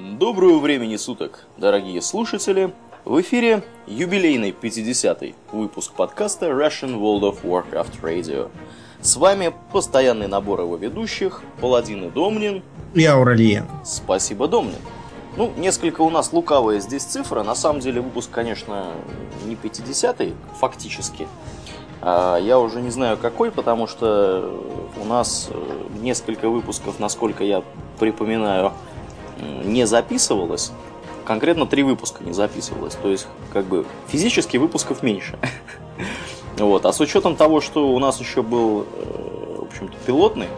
Доброго времени суток, дорогие слушатели! В эфире юбилейный 50-й выпуск подкаста Russian World of Warcraft Radio. С вами постоянный набор его ведущих, Паладин и Домнин. И Ауралиен. Спасибо, Домнин. Ну, несколько у нас лукавая здесь цифра. На самом деле выпуск, конечно, не 50-й, фактически. А я уже не знаю какой, потому что у нас э, несколько выпусков, насколько я припоминаю, не записывалось. Конкретно три выпуска не записывалось. То есть, как бы, физически выпусков меньше. Вот. А с учетом того, что у нас еще был, э, в общем-то, пилотный,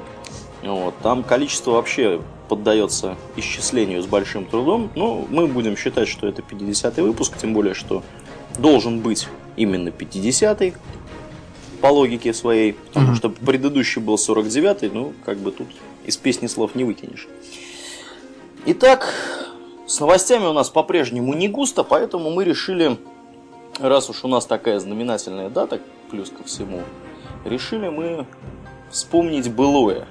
вот, там количество вообще поддается исчислению с большим трудом. Ну, мы будем считать, что это 50-й выпуск, тем более, что должен быть именно 50-й по логике своей, потому что предыдущий был 49-й, ну, как бы тут из песни слов не выкинешь. Итак, с новостями у нас по-прежнему не густо, поэтому мы решили, раз уж у нас такая знаменательная дата, плюс ко всему, решили мы вспомнить былое.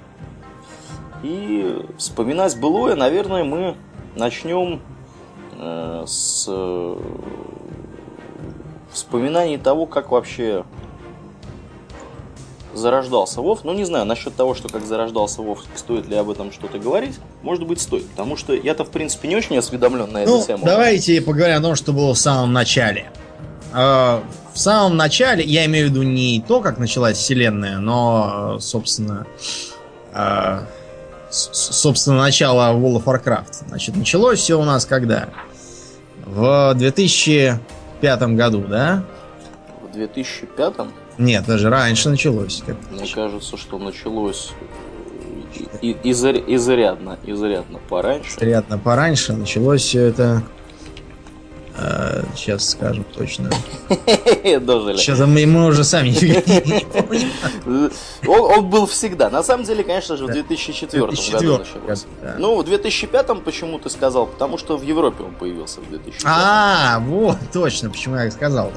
И вспоминать былое, наверное, мы начнем э, с э, вспоминаний того, как вообще зарождался Вов. Ну, не знаю, насчет того, что как зарождался Вов, стоит ли об этом что-то говорить. Может быть, стоит. Потому что я-то, в принципе, не очень осведомлен на эту ну, тему. давайте поговорим о том, что было в самом начале. А, в самом начале, я имею в виду не то, как началась вселенная, но, собственно, а, собственно, начало World of Warcraft. Значит, началось все у нас когда? В 2005 году, да? В 2005? Нет, даже раньше началось. Как Мне кажется, что началось и, и, изрядно, изрядно пораньше. Изрядно пораньше началось все это а, сейчас скажем точно. Дожили. Сейчас мы, мы уже сами не помним. Он, он был всегда. На самом деле, конечно же, в 2004, 2004 году началось. Да. Ну, в 2005 почему ты сказал? Потому что в Европе он появился в 2005. А, вот, точно, почему я сказал.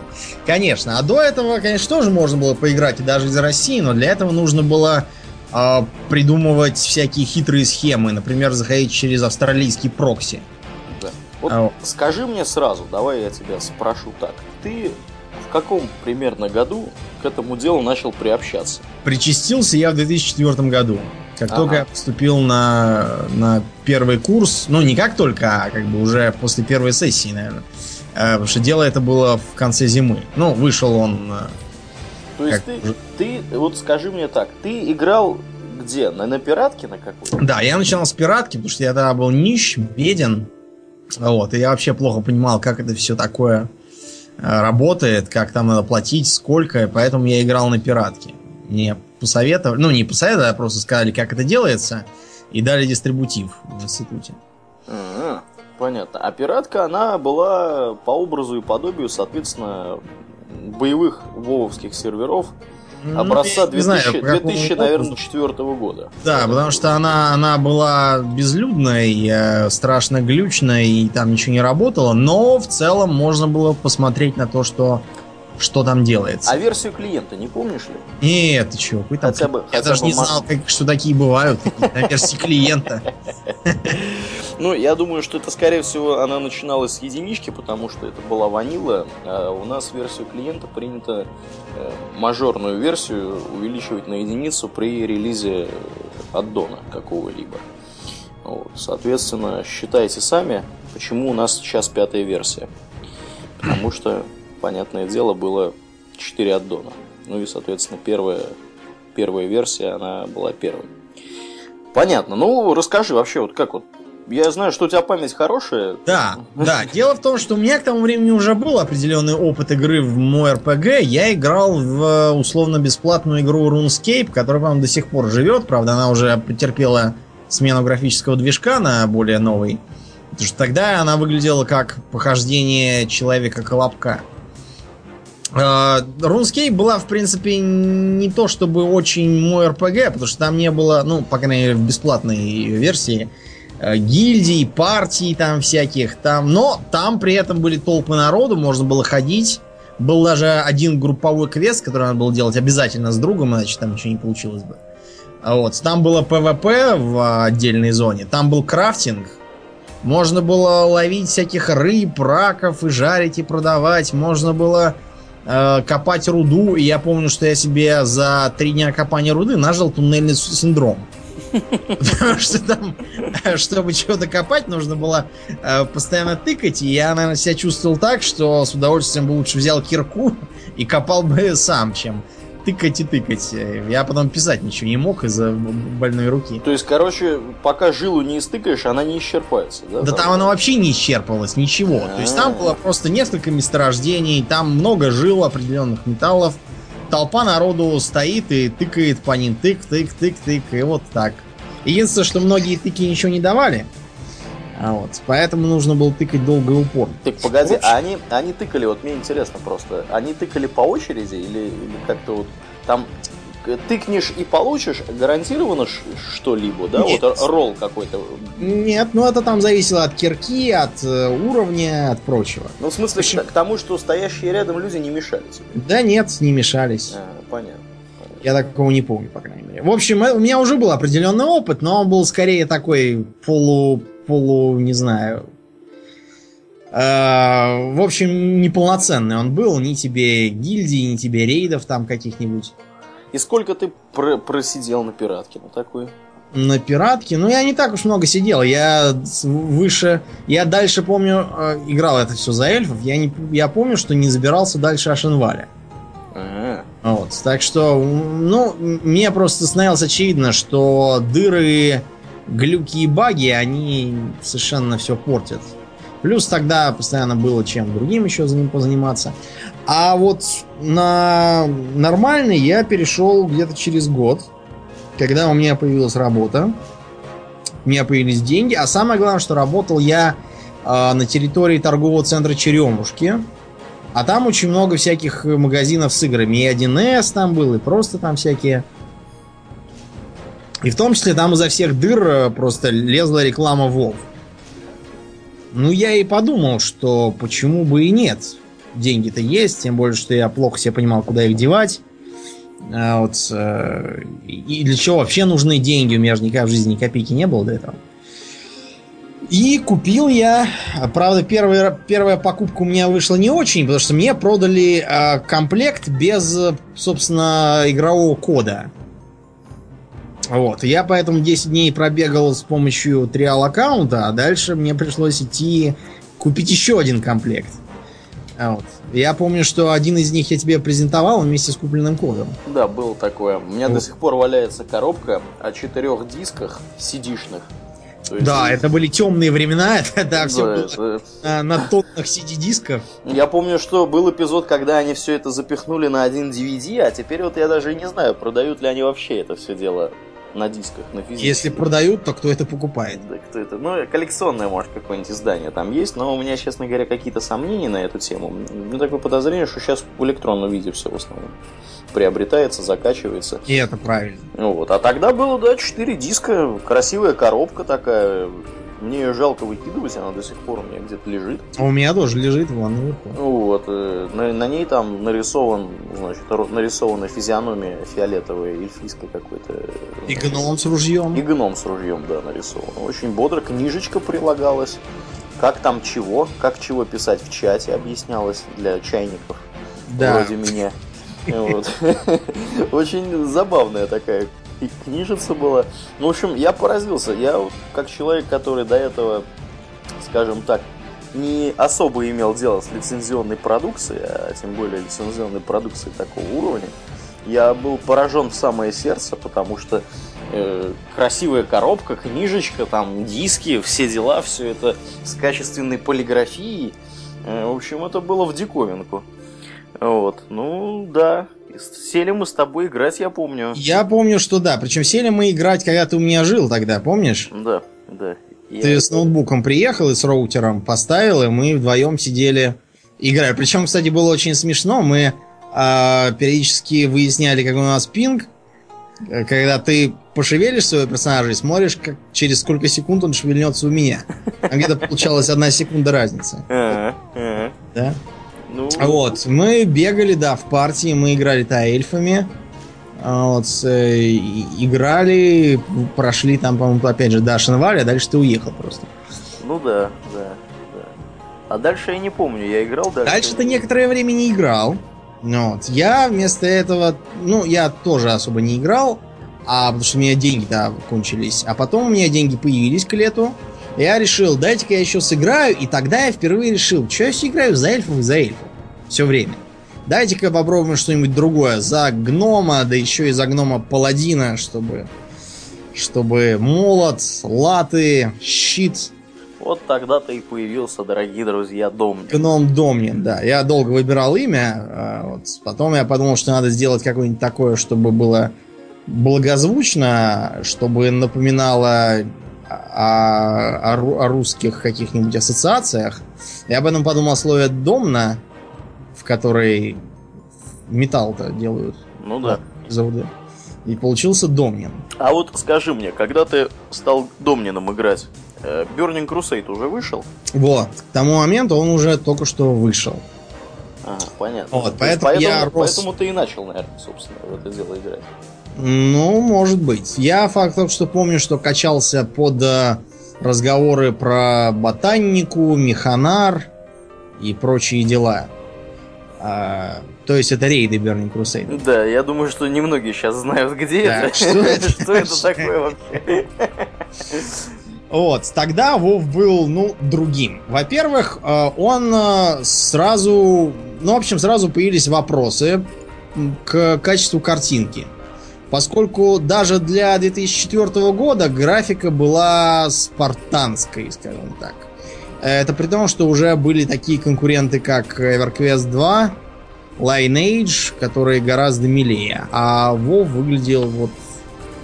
Конечно. А до этого, конечно, тоже можно было поиграть и даже из России, но для этого нужно было э, придумывать всякие хитрые схемы. Например, заходить через австралийский прокси. Вот а... скажи мне сразу, давай я тебя спрошу так. Ты в каком примерно году к этому делу начал приобщаться? Причастился я в 2004 году. Как ага. только я поступил на, на первый курс, ну не как только, а как бы уже после первой сессии, наверное. Э, потому что дело это было в конце зимы. Ну, вышел он... Э, То есть ты, ты, вот скажи мне так, ты играл где? На, на пиратке на какой? Да, я начинал с пиратки, потому что я тогда был нищ, беден. Вот, и я вообще плохо понимал, как это все такое э, работает, как там надо платить, сколько, поэтому я играл на пиратке. Мне посоветовали, ну не посоветовали, а просто сказали, как это делается, и дали дистрибутив в институте. А, понятно. А пиратка, она была по образу и подобию, соответственно, боевых вововских серверов, ну, образца 2000, знаю, 2000 наверное, 4 года. Да, потому что она, она была безлюдной, э, страшно глючной, и там ничего не работало, но в целом можно было посмотреть на то, что что там делается. А версию клиента не помнишь ли? Нет, ты чего? Вы там... Хотя бы, Я хотя даже бы не знал, как, что такие бывают на версии клиента. Ну, я думаю, что это, скорее всего, она начиналась с единички, потому что это была ванила. А у нас версию клиента принято э, мажорную версию увеличивать на единицу при релизе аддона какого-либо. Вот. Соответственно, считайте сами, почему у нас сейчас пятая версия. Потому что, понятное дело, было 4 аддона. Ну и, соответственно, первая, первая версия, она была первой. Понятно. Ну, расскажи вообще, вот как вот я знаю, что у тебя память хорошая. Да, да. Дело в том, что у меня к тому времени уже был определенный опыт игры в мой РПГ. Я играл в э, условно-бесплатную игру RuneScape, которая, по-моему, до сих пор живет. Правда, она уже потерпела смену графического движка на более новый. Потому что тогда она выглядела как похождение человека-колобка. Э, RuneScape была, в принципе, не то чтобы очень мой РПГ, потому что там не было, ну, по крайней мере, в бесплатной версии, Э, гильдий, партий там всяких. Там, но там при этом были толпы народу, можно было ходить. Был даже один групповой квест, который надо было делать обязательно с другом, иначе там ничего не получилось бы. А вот. Там было ПВП в отдельной зоне, там был крафтинг. Можно было ловить всяких рыб, раков и жарить и продавать. Можно было э, копать руду. И я помню, что я себе за три дня копания руды нажил туннельный синдром. Потому что там, чтобы чего-то копать, нужно было э, постоянно тыкать. И я, наверное, себя чувствовал так, что с удовольствием бы лучше взял кирку и копал бы сам, чем тыкать и тыкать. Я потом писать ничего не мог из-за больной руки. То есть, короче, пока жилу не истыкаешь, она не исчерпается, да? Да там она вообще не исчерпывалась, ничего. То есть там было просто несколько месторождений, там много жил определенных металлов. Толпа народу стоит и тыкает по ним. Тык, тык, тык, тык. И вот так. Единственное, что многие тыки ничего не давали. А вот, поэтому нужно было тыкать долго и упорно. Так, погоди, а они, они тыкали, вот мне интересно просто, они тыкали по очереди или, или как-то вот там тыкнешь и получишь гарантированно что-либо, да? Нет. Вот ролл какой-то. Нет, ну это там зависело от кирки, от э, уровня, от прочего. Ну, в смысле, общем... к тому, что стоящие рядом люди не мешали тебе. Да нет, не мешались. А, понятно. Я такого не помню, по крайней мере. В общем, э, у меня уже был определенный опыт, но он был скорее такой полу... полу... не знаю... Э, в общем, неполноценный он был. Ни тебе гильдии, ни тебе рейдов там каких-нибудь. И сколько ты пр просидел на пиратке на такой? На пиратке? Ну, я не так уж много сидел. Я выше... Я дальше помню... Э, играл это все за эльфов. Я, не, я помню, что не забирался дальше Ашенваля. Ага. Вот. Так что, ну, мне просто становилось очевидно, что дыры, глюки и баги, они совершенно все портят. Плюс тогда постоянно было чем другим еще за ним позаниматься. А вот на нормальный я перешел где-то через год, когда у меня появилась работа, у меня появились деньги, а самое главное, что работал я э, на территории торгового центра Черемушки, а там очень много всяких магазинов с играми. И 1С там был, и просто там всякие. И в том числе там изо всех дыр э, просто лезла реклама WoW. Ну, я и подумал, что почему бы и нет деньги-то есть, тем более, что я плохо себе понимал, куда их девать. А вот, э, и для чего вообще нужны деньги? У меня же никогда в жизни ни копейки не было до этого. И купил я, правда, первая, первая покупка у меня вышла не очень, потому что мне продали э, комплект без, собственно, игрового кода. Вот, я поэтому 10 дней пробегал с помощью триал аккаунта, а дальше мне пришлось идти купить еще один комплект. А вот. Я помню, что один из них я тебе презентовал вместе с купленным кодом. Да, было такое. У меня вот. до сих пор валяется коробка о четырех дисках CD-шных. Есть... Да, это были темные времена, это да, все было это... на, на тоннах CD-дисков. Я помню, что был эпизод, когда они все это запихнули на один DVD, а теперь вот я даже не знаю, продают ли они вообще это все дело на дисках, на физических. Если продают, то кто это покупает? Да, кто это? Ну, коллекционное, может, какое-нибудь издание там есть, но у меня, честно говоря, какие-то сомнения на эту тему. Ну, такое подозрение, что сейчас в электронном виде все в основном приобретается, закачивается. И это правильно. Вот. А тогда было, да, 4 диска, красивая коробка такая, мне ее жалко выкидывать, она до сих пор у меня где-то лежит. А у меня тоже лежит вон наверху. Вот. Э, на, на ней там нарисован, значит, нарисована физиономия фиолетовая, эльфийская какой-то. И гном с ружьем. И гном с ружьем, да, нарисован. Очень бодро. Книжечка прилагалась. Как там чего, как чего писать в чате, объяснялось для чайников. Да. Вроде меня. Очень забавная такая книжица была. Ну, в общем, я поразился. Я как человек, который до этого, скажем так, не особо имел дело с лицензионной продукцией, а тем более лицензионной продукцией такого уровня, я был поражен в самое сердце, потому что э, красивая коробка, книжечка, там диски, все дела, все это с качественной полиграфией. Э, в общем, это было в диковинку. Вот, ну да, Сели мы с тобой играть, я помню. Я помню, что да. Причем сели мы играть, когда ты у меня жил тогда, помнишь? Да, да. Ты я... с ноутбуком приехал и с роутером поставил, и мы вдвоем сидели играли. Причем, кстати, было очень смешно. Мы э, периодически выясняли, как у нас пинг. Когда ты пошевелишь своего персонажа и смотришь, как, через сколько секунд он шевельнется у меня. А где-то получалась одна секунда разницы. Да? Ну... Вот, мы бегали, да, в партии, мы играли-то эльфами. А вот, э, играли, прошли там, по-моему, опять же, Дашин Валь, а дальше ты уехал просто. Ну да, да, да. А дальше я не помню, я играл дальше. Дальше ты некоторое время не играл. Ну Вот. Я вместо этого, ну, я тоже особо не играл, а потому что у меня деньги да, кончились. А потом у меня деньги появились к лету. Я решил, дайте-ка я еще сыграю, и тогда я впервые решил, что я все играю за эльфов и за эльфов. Все время. Дайте-ка попробуем что-нибудь другое. За гнома, да еще и за гнома паладина, чтобы... Чтобы молот, латы, щит, Вот тогда-то и появился, дорогие друзья, Домнин. Гном Домнин, да. Я долго выбирал имя. а, Вот. Потом я подумал, что надо сделать какое-нибудь такое, чтобы было благозвучно, чтобы напоминало о, о о русских каких-нибудь ассоциациях. Я об этом подумал о слове «домна», в которой металл-то делают Ну да. из. И получился Домнин. А вот скажи мне, когда ты стал Домнином играть, э, Burning Crusade уже вышел? Вот. К тому моменту он уже только что вышел. Ага, понятно. Вот, То есть поэтому я поэтому, рос- поэтому ты и начал, наверное, собственно, в это дело играть. Ну, может быть. Я факт только что помню, что качался под э, разговоры про ботанику, механар и прочие дела. А, то есть это рейды Burning Crusade. Да, я думаю, что немногие сейчас знают, где Так, это. что это? Что это такое вообще? Вот, тогда Вов был, ну, другим. Во-первых, э, он э, сразу, ну, в общем, сразу появились вопросы к качеству картинки. Поскольку даже для 2004 года графика была спартанской, скажем так. Это при том, что уже были такие конкуренты, как EverQuest 2, Lineage, которые гораздо милее. А WoW выглядел вот...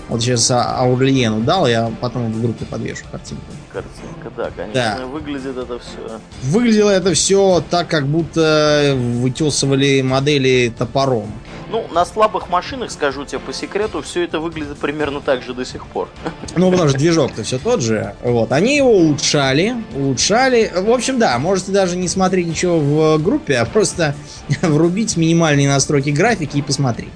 Вот сейчас А- Аурлиену дал, я потом в группе подвешу картинку. Картинка, да, конечно. Да. Выглядит это все. Выглядело это все так, как будто вытесывали модели топором. Ну, на слабых машинах, скажу тебе по секрету, все это выглядит примерно так же до сих пор. Ну, потому что движок-то все тот же. Вот. Они его улучшали, улучшали. В общем, да, можете даже не смотреть ничего в группе, а просто врубить минимальные настройки графики и посмотреть.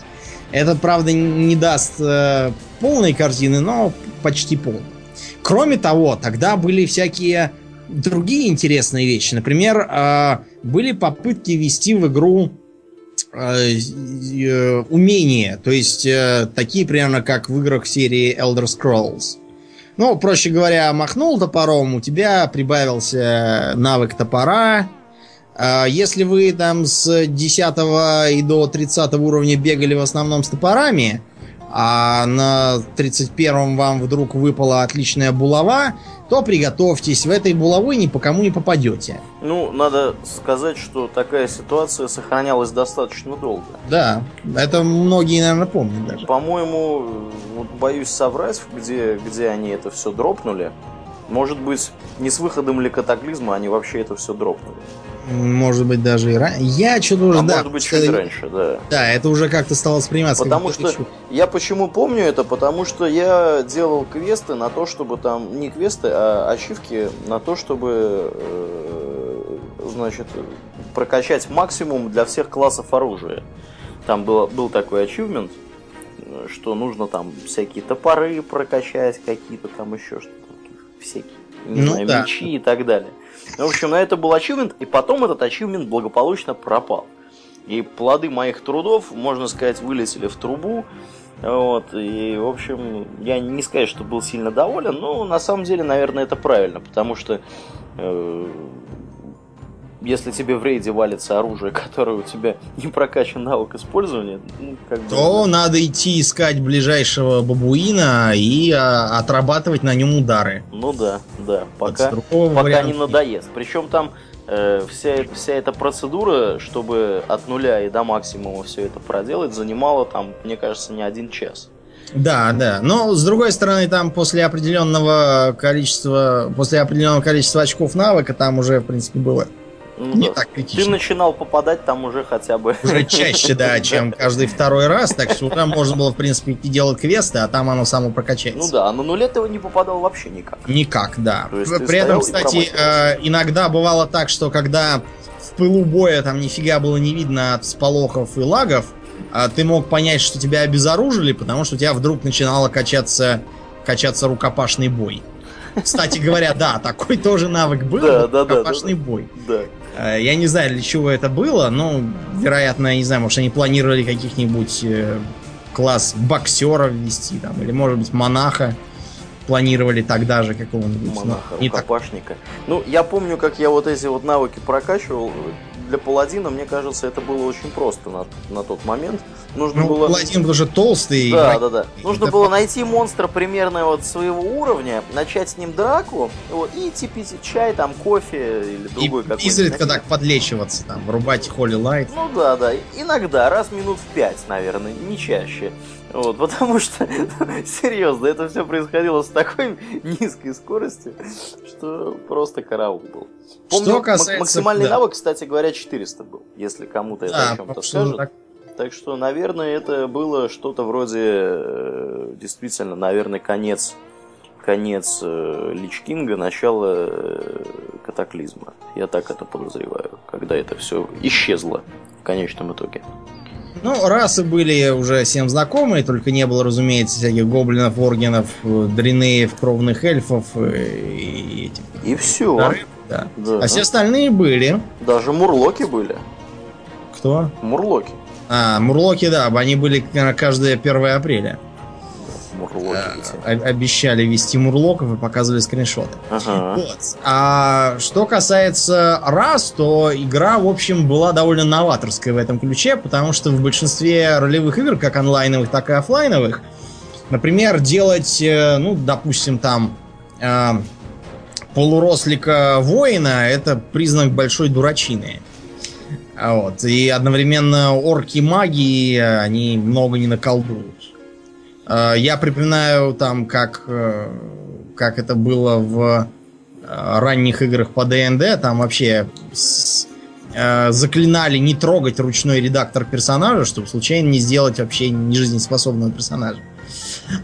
Это, правда, не даст э, полной картины, но почти полной. Кроме того, тогда были всякие другие интересные вещи. Например, э, были попытки ввести в игру умения, то есть э, такие примерно как в играх серии Elder Scrolls. Ну, проще говоря, махнул топором, у тебя прибавился навык топора. Если вы там с 10 и до 30 уровня бегали в основном с топорами, а на 31 вам вдруг выпала отличная булава, то приготовьтесь, в этой булавы ни по кому не попадете. Ну, надо сказать, что такая ситуация сохранялась достаточно долго. Да, это многие, наверное, помнят даже. По-моему, вот боюсь соврать, где, где они это все дропнули. Может быть, не с выходом ли катаклизма они вообще это все дропнули. Может быть, даже и раньше. Я что-то уже, а да. может быть, это- чуть раньше, да. Да, это уже как-то стало восприниматься. Потому что я почему помню это, потому что я делал квесты на то, чтобы там не квесты, а ачивки на то, чтобы э, значит прокачать максимум для всех классов оружия. Там было, был такой ачивмент, что нужно там всякие топоры прокачать, какие-то там еще что-то, всякие, не Ну знаю, да. мечи и так далее. Ну, В общем, на это был ачивмент, и потом этот ачивмент благополучно пропал. И плоды моих трудов, можно сказать, вылетели в трубу. Вот, и, в общем, я не сказать, что был сильно доволен, но на самом деле, наверное, это правильно, потому что э, если тебе в рейде валится оружие, которое у тебя не прокачан навык использования, ну, как бы... то надо идти искать ближайшего бабуина и а, отрабатывать на нем удары. Ну да, да, пока, пока не надоест. Причем там э, вся, вся эта процедура, чтобы от нуля и до максимума все это проделать, занимала там, мне кажется, не один час. Да, да. Но с другой стороны, там после определенного количества, после определенного количества очков навыка, там уже, в принципе, было Ну не да. так Ты критично. начинал попадать там уже хотя бы... Уже чаще, да, чем каждый второй раз. Так что уже можно было, в принципе, идти делать квесты, а там оно само прокачается. Ну да, а на нуле ты не попадал вообще никак. Никак, да. Ты При этом, кстати, э, иногда бывало так, что когда в пылу боя там нифига было не видно от сполохов и лагов, а ты мог понять, что тебя обезоружили, потому что у тебя вдруг начинало качаться, качаться рукопашный бой. Кстати говоря, да, такой тоже навык был. Да, да, да, рукопашный бой. Да. Э, Я не знаю, для чего это было, но, вероятно, не знаю, может, они планировали каких-нибудь э, класс боксеров ввести, там, или, может быть, монаха планировали тогда же какого-нибудь. Монаха, не так. рукопашника. Ну, я помню, как я вот эти вот навыки прокачивал. Для паладина, мне кажется, это было очень просто на, на тот момент. Нужно Ну, было... паладин тоже толстый. Да, и- да, да. Нужно это было найти монстра примерно вот своего уровня, начать с ним драку, вот, и идти пить чай, там, кофе или другой какой-нибудь. изредка так подлечиваться, там, врубать Холли Лайт. Ну да, да. Иногда, раз минут в пять, наверное, не чаще. Вот, потому что, серьезно, это все происходило с такой низкой скоростью, что просто караул был. Помню, Что касается- максимальный да. навык, кстати говоря, 400 был, если кому-то это Да, о чем-то скажет. так- Так что, наверное, это было что-то вроде, э, действительно, наверное, конец, конец э, Лич Кинга, начало э, катаклизма. Я так это подозреваю, когда это все исчезло в конечном итоге. Ну, расы были уже всем знакомые, только не было, разумеется, всяких гоблинов, оргенов, э, дринеев, кровных эльфов э, и этих. И все. рыб, да. Да. А все остальные были. Даже мурлоки были. Кто? Мурлоки. А, мурлоки, да, они были каждое 1 апреля. Мурлоки обещали вести мурлоков и показывали скриншоты. Ага. Вот. А что касается раз, то игра, в общем, была довольно новаторская в этом ключе, потому что в большинстве ролевых игр, как онлайновых, так и оффлайновых, например, делать, э, ну, допустим, там э, полурослика воина это признак большой дурачины. А Вот. И одновременно орки магии, они много не наколдуют. Э, Я припоминаю там, как, э, как это было в э, ранних играх по ДНД, там вообще с- э, заклинали не трогать ручной редактор персонажа, чтобы случайно не сделать вообще нежизнеспособного персонажа.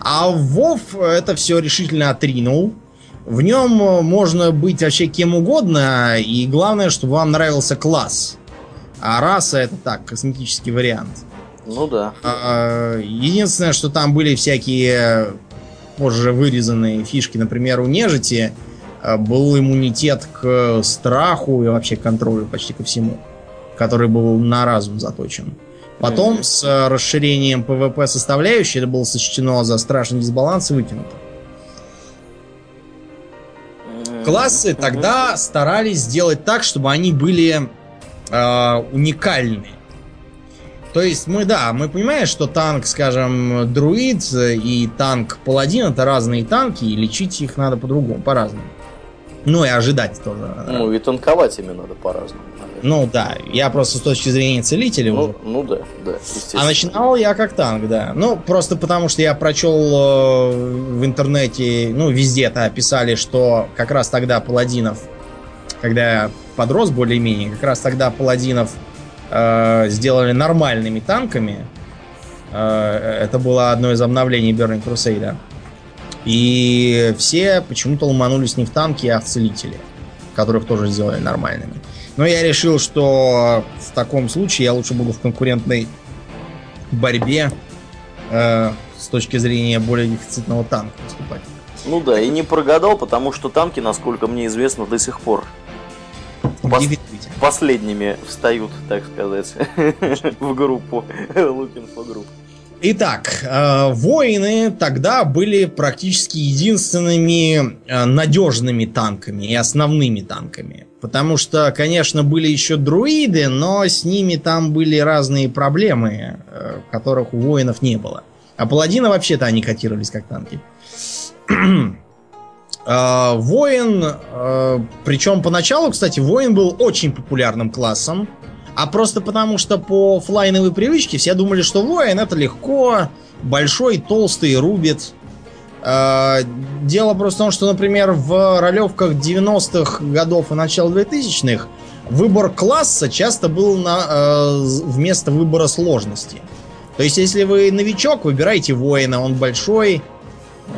А Вов это все решительно отринул. В нем можно быть вообще кем угодно, и главное, чтобы вам нравился класс. А раса это так, косметический вариант. Ну да. А, Единственное, что там были всякие позже вырезанные фишки, например, у нежити а, был иммунитет к страху и вообще к контролю почти ко всему, который был на разум заточен. Потом Мгм. с а, расширением PvP составляющей это было сочтено за страшный дисбаланс и выкинуто. Классы Мгм. тогда старались сделать так, чтобы они были э, уникальны. То есть мы, да, мы понимаем, что танк, скажем, друид и танк паладин это разные танки, и лечить их надо по-другому, по-разному. Ну и ожидать тоже. Ну и танковать ими надо по-разному. Ну да, я просто с точки зрения целителя уже. Ну, ну да, да, естественно. А начинал я как танк, да. Ну, просто потому что я прочел э, в интернете, ну, везде-то писали, что как раз тогда паладинов, когда я подрос более-менее, как раз тогда паладинов э, сделали нормальными танками. Э, это было одно из обновлений Burning Crusade. И все почему-то ломанулись не в танки, а в целители, которых тоже сделали нормальными. Но я решил, что в таком случае я лучше буду в конкурентной борьбе э, с точки зрения более дефицитного танка выступать. Ну да, и не прогадал, потому что танки, насколько мне известно, до сих пор Пос- последними встают, так сказать, в группу. Looking for group. Итак, э, воины тогда были практически единственными э, надежными танками и основными танками. Потому что, конечно, были еще друиды, но с ними там были разные проблемы, э, которых у воинов не было. А паладины вообще-то они котировались как танки. Э, Воин, э, причем поначалу, кстати, воин был очень популярным классом, а просто потому, что по флайновой привычке все думали, что воин это легко, большой, толстый, рубит. Э, Дело просто в том, что, например, в ролевках 90-х годов и начала 2000-х выбор класса часто был на, вместо выбора сложности. То есть, если вы новичок, выбирайте воина, он большой,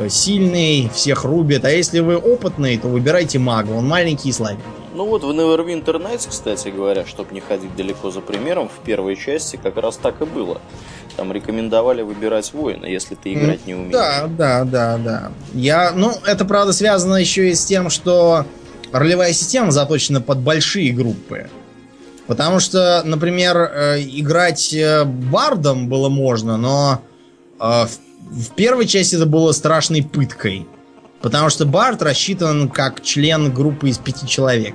сильный, всех рубит. А если вы опытный, то выбирайте мага, он маленький и слабенький. Ну вот в Neverwinter Nights, кстати говоря, чтобы не ходить далеко за примером, в первой части как раз так и было. там рекомендовали выбирать воина, если ты играть не умеешь. Да, да, да, да. Я, ну, это правда связано еще и с тем, что ролевая система заточена под большие группы. Потому что, например, э, играть э, бардом было можно, но э, в первой части это было страшной пыткой. Потому что бард рассчитан как член группы из пяти человек.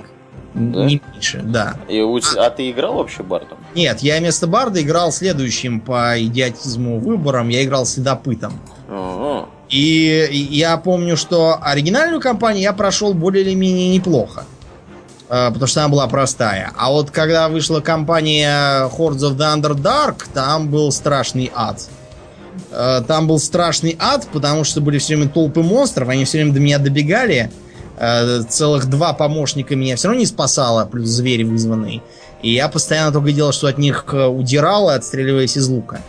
Да? Не меньше, да. И, а ты играл вообще бардом? Нет, я вместо барда играл следующим по идиотизму выбором. Я играл следопытом. А-а-а. И я помню, что оригинальную кампанию я прошел более или менее неплохо. Потому что она была простая. А вот когда вышла кампания Hordes of the Underdark, там был страшный ад. Там был страшный ад, потому что были все время толпы монстров, они все время до меня добегали. Целых два помощника меня все равно не спасало, плюс звери вызванные. И я постоянно только делал, что от них удирал, отстреливаясь из лука.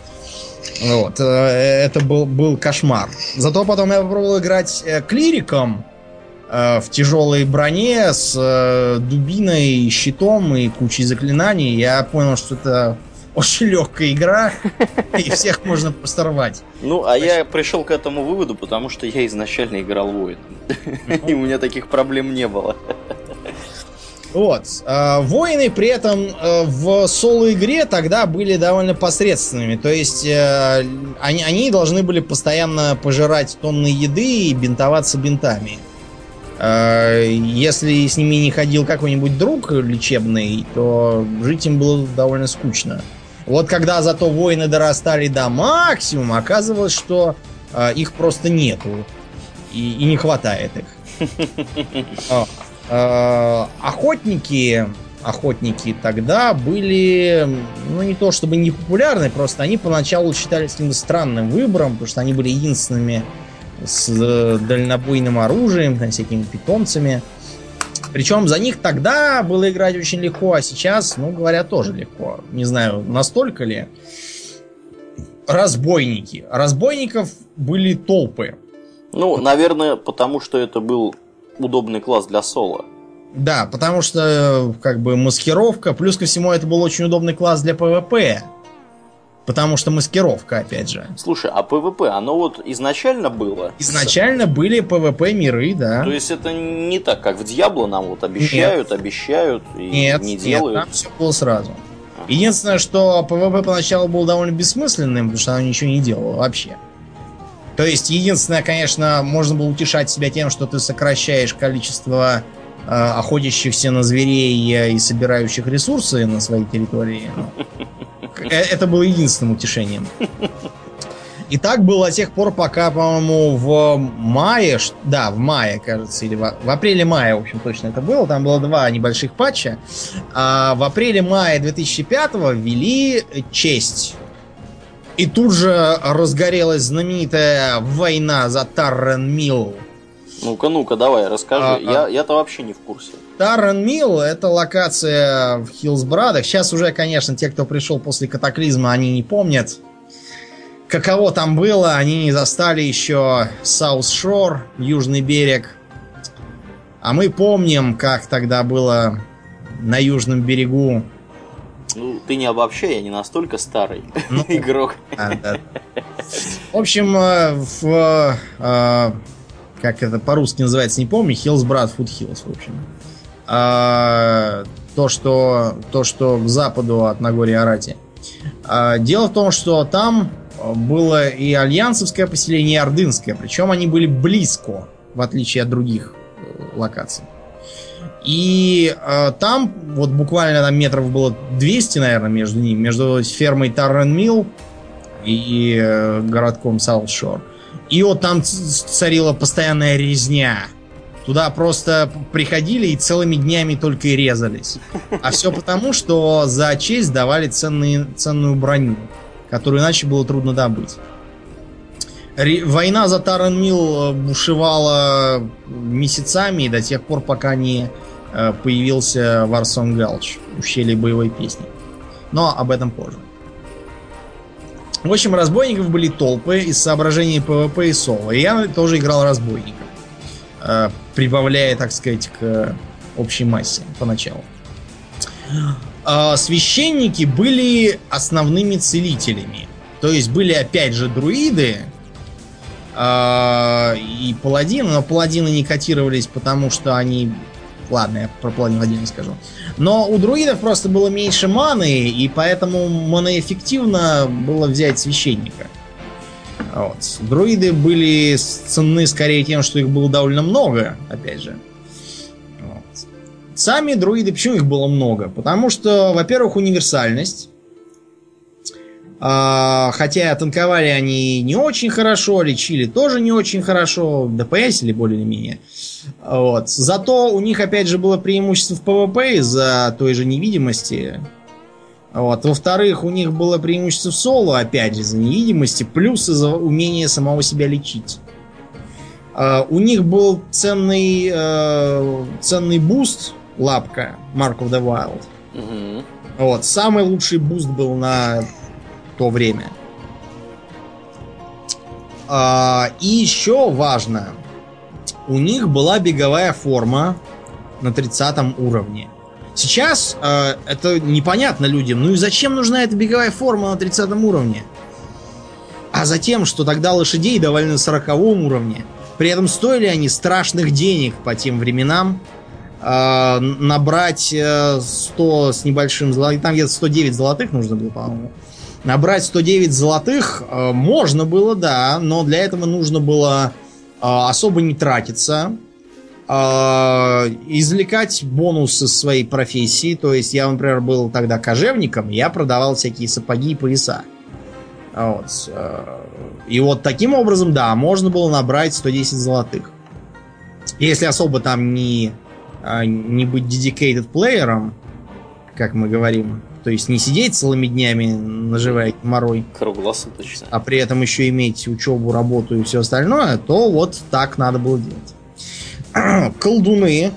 Вот. Это был, был кошмар. Зато потом я попробовал играть клириком в тяжелой броне с дубиной, щитом и кучей заклинаний. Я понял, что это очень легкая игра, и всех можно посторвать. Ну, а я пришел к этому выводу, потому что я изначально играл воином. И у меня таких проблем не было. Вот. А, воины при этом э, в соло-игре тогда были довольно посредственными. То есть э, они, они должны были постоянно пожирать тонны еды и бинтоваться бинтами. Э, если с ними не ходил какой-нибудь друг лечебный, то жить им было довольно скучно. Вот когда зато воины дорастали до максимума, оказывалось, что э, их просто нету. И, и не хватает их. Э, охотники, охотники тогда были, ну не то чтобы не популярны, просто они поначалу считались каким-то странным выбором, потому что они были единственными с дальнобойным оружием, там, всякими питомцами. Причем за них тогда было играть очень легко, а сейчас, ну, говорят, тоже легко. Не знаю, настолько ли. Разбойники. Разбойников были толпы. Ну, наверное, потому что это был удобный класс для соло. Да, потому что, как бы, маскировка, плюс ко всему, это был очень удобный класс для ПВП. Потому что маскировка, опять же. Слушай, а ПВП, оно вот изначально было? Изначально были ПВП миры, да. То есть это не так, как в Дьябло нам вот обещают, нет. обещают и нет, не делают? Нет, там все было сразу. Единственное, что ПВП поначалу был довольно бессмысленным, потому что оно ничего не делало вообще. То есть, единственное, конечно, можно было утешать себя тем, что ты сокращаешь количество э, охотящихся на зверей и собирающих ресурсы на своей территории. Э, это было единственным утешением. И так было до тех пор, пока, по-моему, в мае, да, в мае, кажется, или в, в апреле-мае, в общем, точно это было. Там было два небольших патча. А в апреле-мае 2005 ввели честь. И тут же разгорелась знаменитая война за Таррен Милл. Ну-ка, ну-ка, давай, расскажи. А, я, я-то вообще не в курсе. Таррен Милл это локация в Хиллсбрадах. Сейчас уже, конечно, те, кто пришел после катаклизма, они не помнят. Каково там было, они не застали еще Саус Шор, Южный берег. А мы помним, как тогда было на Южном берегу. Ну, ты не обобщай, я не настолько старый ну, игрок. Да, да. В общем, э, в э, как это по-русски называется, не помню, Hillsbrad Foothills, в общем. А, то, что, то, что к западу от Нагорья Арати. А, дело в том, что там было и альянсовское поселение, и ордынское. Причем они были близко, в отличие от других э, локаций. И э, там вот буквально там метров было 200, наверное, между ними, между фермой Tarren Mill и э, городком Саутшор. И вот там царила постоянная резня. Туда просто приходили и целыми днями только и резались. А все потому, что за честь давали ценные, ценную броню, которую иначе было трудно добыть. Война за Таранмил бушевала месяцами до тех пор, пока не э, появился Варсон Галч, ущелье боевой песни. Но об этом позже. В общем, разбойников были толпы из соображений ПВП и соло. И я тоже играл разбойником. Э, прибавляя, так сказать, к общей массе поначалу. Э, священники были основными целителями. То есть были опять же друиды э, и паладины, но паладины не котировались, потому что они... Ладно, я про паладинов отдельно скажу. Но у друидов просто было меньше маны, и поэтому маноэффективно было взять священника. Вот. Друиды были ценны скорее тем, что их было довольно много, опять же. Вот. Сами друиды, почему их было много? Потому что, во-первых, универсальность. А, хотя танковали они не очень хорошо, лечили тоже не очень хорошо, ДПС или более-менее. Вот. Зато у них, опять же, было преимущество в ПВП из-за той же невидимости. Вот. Во-вторых, у них было преимущество в соло, опять же, из-за невидимости, плюс из-за умения самого себя лечить. Uh, у них был ценный, uh, ценный буст, лапка, Mark of the Wild. Угу. Вот. Самый лучший буст был на то время. Uh, и еще важно, у них была беговая форма на 30 уровне. Сейчас э, это непонятно людям. Ну и зачем нужна эта беговая форма на 30 уровне? А затем, что тогда лошадей давали на 40 уровне. При этом стоили они страшных денег по тем временам. Э, набрать э, 100 с небольшим золотым... Там где-то 109 золотых нужно было, по-моему. Набрать 109 золотых э, можно было, да, но для этого нужно было э, особо не тратиться э, извлекать бонусы своей профессии. То есть я, например, был тогда кожевником, я продавал всякие сапоги и пояса. Вот. Э, и вот таким образом, да, можно было набрать 110 золотых. Если особо там не, а, не быть dedicated плеером, как мы говорим, то есть не сидеть целыми днями, наживая морой. Круглосуточно. А при этом еще иметь учебу, работу и все остальное, то вот так надо было делать. колдуны.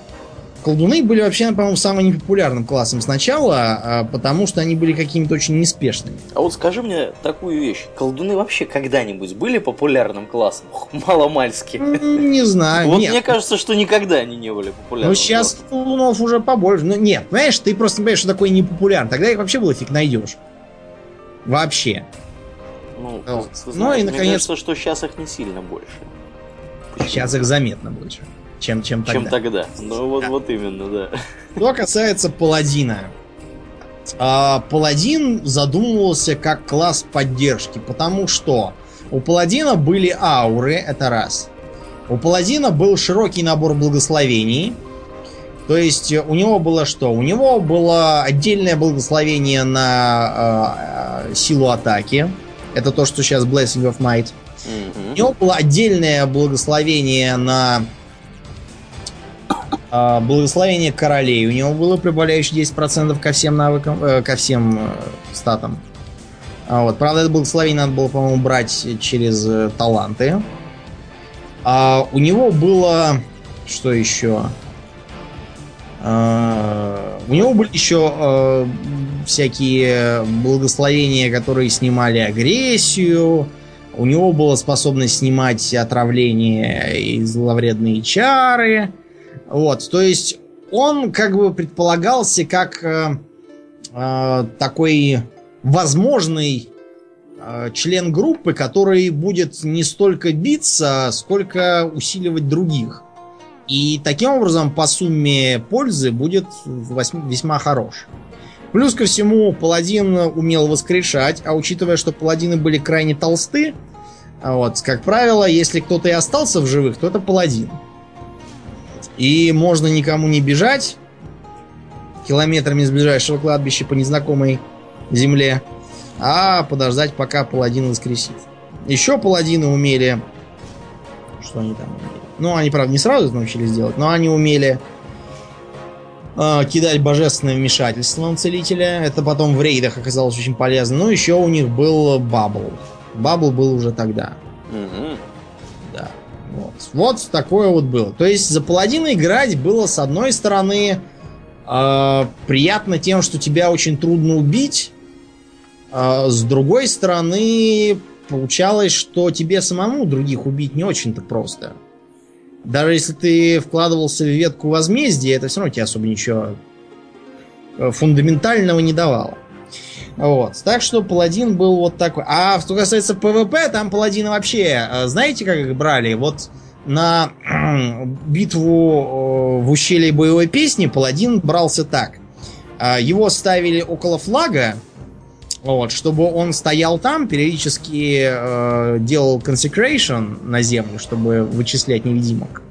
Колдуны были вообще, по-моему, самым непопулярным классом сначала, а, потому что они были какими-то очень неспешными. А вот скажи мне такую вещь. Колдуны вообще когда-нибудь были популярным классом? Маломальски. Не знаю. Вот нет. мне кажется, что никогда они не были популярными. Ну, сейчас классом. колдунов уже побольше. Ну, нет, знаешь, ты просто понимаешь, что такое непопулярно. Тогда их вообще было фиг найдешь. Вообще. Ну, вот. знаешь, ну и наконец... Мне кажется, что сейчас их не сильно больше. Почему? Сейчас их заметно больше чем, чем тогда. Чем тогда. Ну вот, да. вот именно, да. Что касается паладина. А, паладин задумывался как класс поддержки, потому что у паладина были ауры, это раз. У паладина был широкий набор благословений. То есть у него было что? У него было отдельное благословение на э, силу атаки. Это то, что сейчас Blessing of Might. Mm-hmm. У него было отдельное благословение на благословение королей у него было, прибавляющее 10% ко всем навыкам, э, ко всем э, статам. А вот. Правда, это благословение надо было, по-моему, брать через э, таланты. А у него было... Что еще? А, у него были еще всякие благословения, которые снимали агрессию. У него была способность снимать отравление и зловредные чары. Вот, то есть он как бы предполагался как э, э, такой возможный э, член группы, который будет не столько биться, сколько усиливать других. И таким образом по сумме пользы будет весьма хорош. Плюс ко всему, паладин умел воскрешать, а учитывая, что паладины были крайне толсты, вот, как правило, если кто-то и остался в живых, то это паладин. И можно никому не бежать километрами с ближайшего кладбища по незнакомой земле, а подождать, пока паладин воскресит. Еще паладины умели... Что они там умели? Ну, они, правда, не сразу это научились делать, но они умели э, кидать божественное вмешательство на целителя. Это потом в рейдах оказалось очень полезно. Ну, еще у них был бабл. Бабл был уже тогда. Угу. Вот. такое вот было. То есть за паладина играть было с одной стороны э, приятно тем, что тебя очень трудно убить, э, с другой стороны получалось, что тебе самому других убить не очень-то просто. Даже если ты вкладывался в ветку возмездия, это все равно тебе особо ничего э, фундаментального не давало. Вот. Так что паладин был вот такой. А что касается ПВП, там паладины вообще, э, знаете, как их брали? Вот на битву в ущелье боевой песни паладин брался так. А, его ставили около флага, вот, чтобы он стоял там, периодически э, делал consecration на землю, чтобы вычислять невидимок.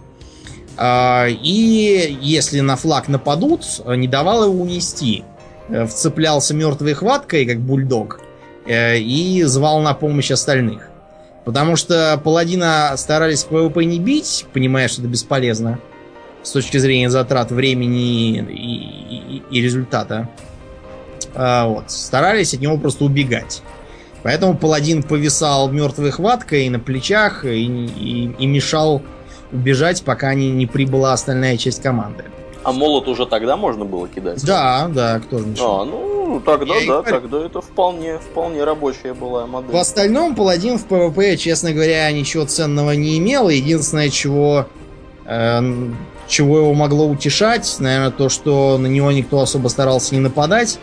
Э, и если на флаг нападут, не давал его унести. Э, вцеплялся мертвой хваткой, как бульдог, э, и звал на помощь остальных. Потому что паладина старались в ПВП не бить, понимая, что это бесполезно с точки зрения затрат времени и, и, и результата. А, вот. Старались от него просто убегать. Поэтому паладин повисал мертвой хваткой на плечах и, и, и мешал убежать, пока не, не прибыла остальная часть команды. А молот уже тогда можно было кидать? Да, да, кто же мешал. А, ну, тогда Я да, тогда это вполне, вполне рабочая была модель. В остальном паладин в ПВП, честно говоря, ничего ценного не имел. Единственное, чего э, чего его могло утешать, наверное, то, что на него никто особо старался не нападать,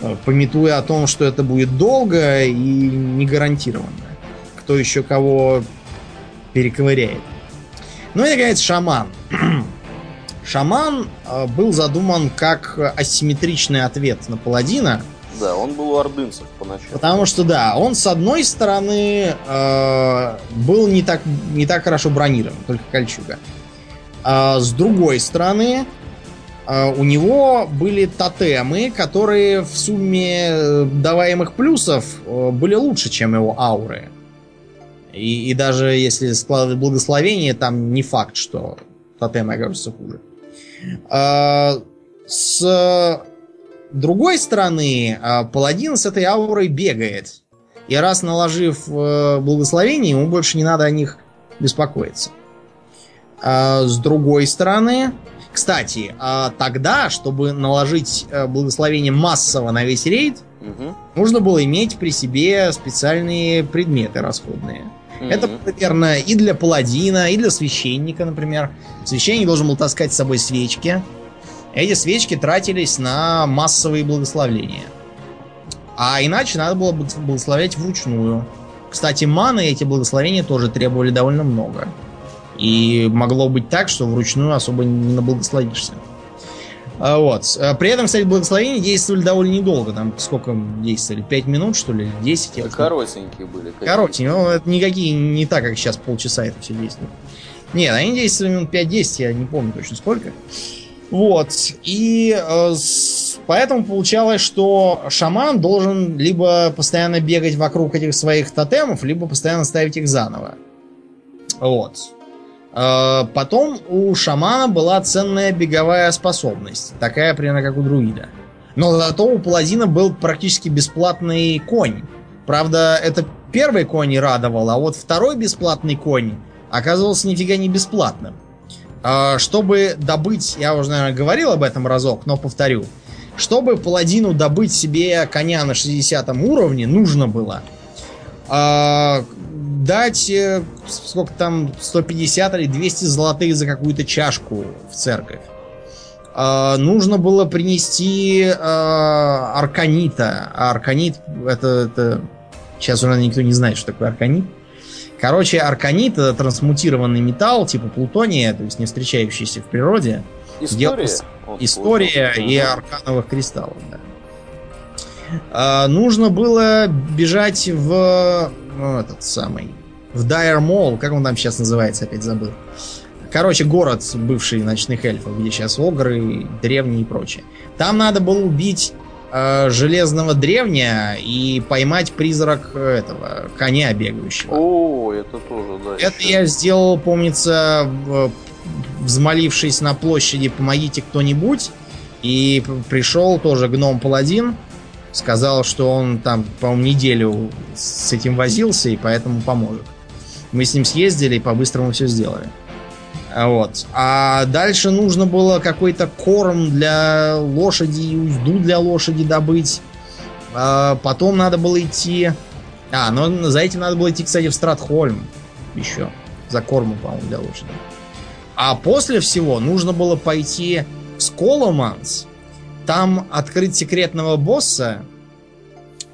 э, памятуя о том, что это будет долго и не гарантированно. Кто еще кого перековыряет. Ну и, наконец, шаман. Шаман э, был задуман как асимметричный ответ на паладина. Да, он был у ордынцев поначалу. Потому что, да, он с одной стороны э, был не так, не так хорошо бронирован, только кольчуга. А с другой стороны, а, у него были тотемы, которые в сумме э, даваемых плюсов э, были лучше, чем его ауры. И, и даже если складывать благословение, там не факт, что тотемы окажутся хуже. А, с другой стороны, а, паладин с этой аурой бегает. И раз наложив э, благословение, ему больше не надо о них беспокоиться. А, с другой стороны, кстати, а тогда, чтобы наложить э, благословение массово на весь рейд, угу. нужно было иметь при себе специальные предметы расходные. Это, наверное, и для паладина, и для священника, например. Священник должен был таскать с собой свечки. Эти свечки тратились на массовые благословления. А иначе надо было благословлять вручную. Кстати, маны эти благословения тоже требовали довольно много. И могло быть так, что вручную особо не наблагословишься. А, вот. А, при этом, кстати, благословения действовали довольно недолго. Там сколько действовали? 5 минут, что ли? 10? Да коротенькие были. Коротенькие. Ну, это никакие не так, как сейчас полчаса это все действует. Нет, они действовали минут 5-10, я не помню точно сколько. Вот. И э, с... поэтому получалось, что шаман должен либо постоянно бегать вокруг этих своих тотемов, либо постоянно ставить их заново. Вот. Э, потом у шамана была ценная беговая способность, такая примерно как у друида. Но зато у паладина был практически бесплатный конь. Правда, это первый конь радовал, а вот второй бесплатный конь оказывался нифига не бесплатным. Э, чтобы добыть, я уже, наверное, говорил об этом разок, но повторю. Чтобы паладину добыть себе коня на 60 уровне, нужно было э, дать, э, сколько там, 150 или 200 золотых за какую-то чашку в церковь. Э, нужно было принести э, арканита. А арканит это, это... Сейчас уже никто не знает, что такое арканит. Короче, арканит это трансмутированный металл, типа плутония, то есть не встречающийся в природе. История? История и аркановых кристаллов, да. А, нужно было бежать в ну, этот самый, в Dire Maul, как он там сейчас называется, опять забыл. Короче, город бывший ночных эльфов, где сейчас огры, древние и прочее. Там надо было убить э, железного древня и поймать призрак этого коня бегающего. О, это тоже, да. Это еще. я сделал, помнится, взмолившись на площади «Помогите кто-нибудь», и пришел тоже гном-паладин, сказал, что он там, по-моему, неделю с этим возился и поэтому поможет. Мы с ним съездили и по-быстрому все сделали. Вот. А дальше нужно было какой-то корм для лошади и узду для лошади добыть. А потом надо было идти... А, но за этим надо было идти, кстати, в Стратхольм еще. За кормом, по-моему, для лошади. А после всего нужно было пойти в Сколоманс там открыть секретного босса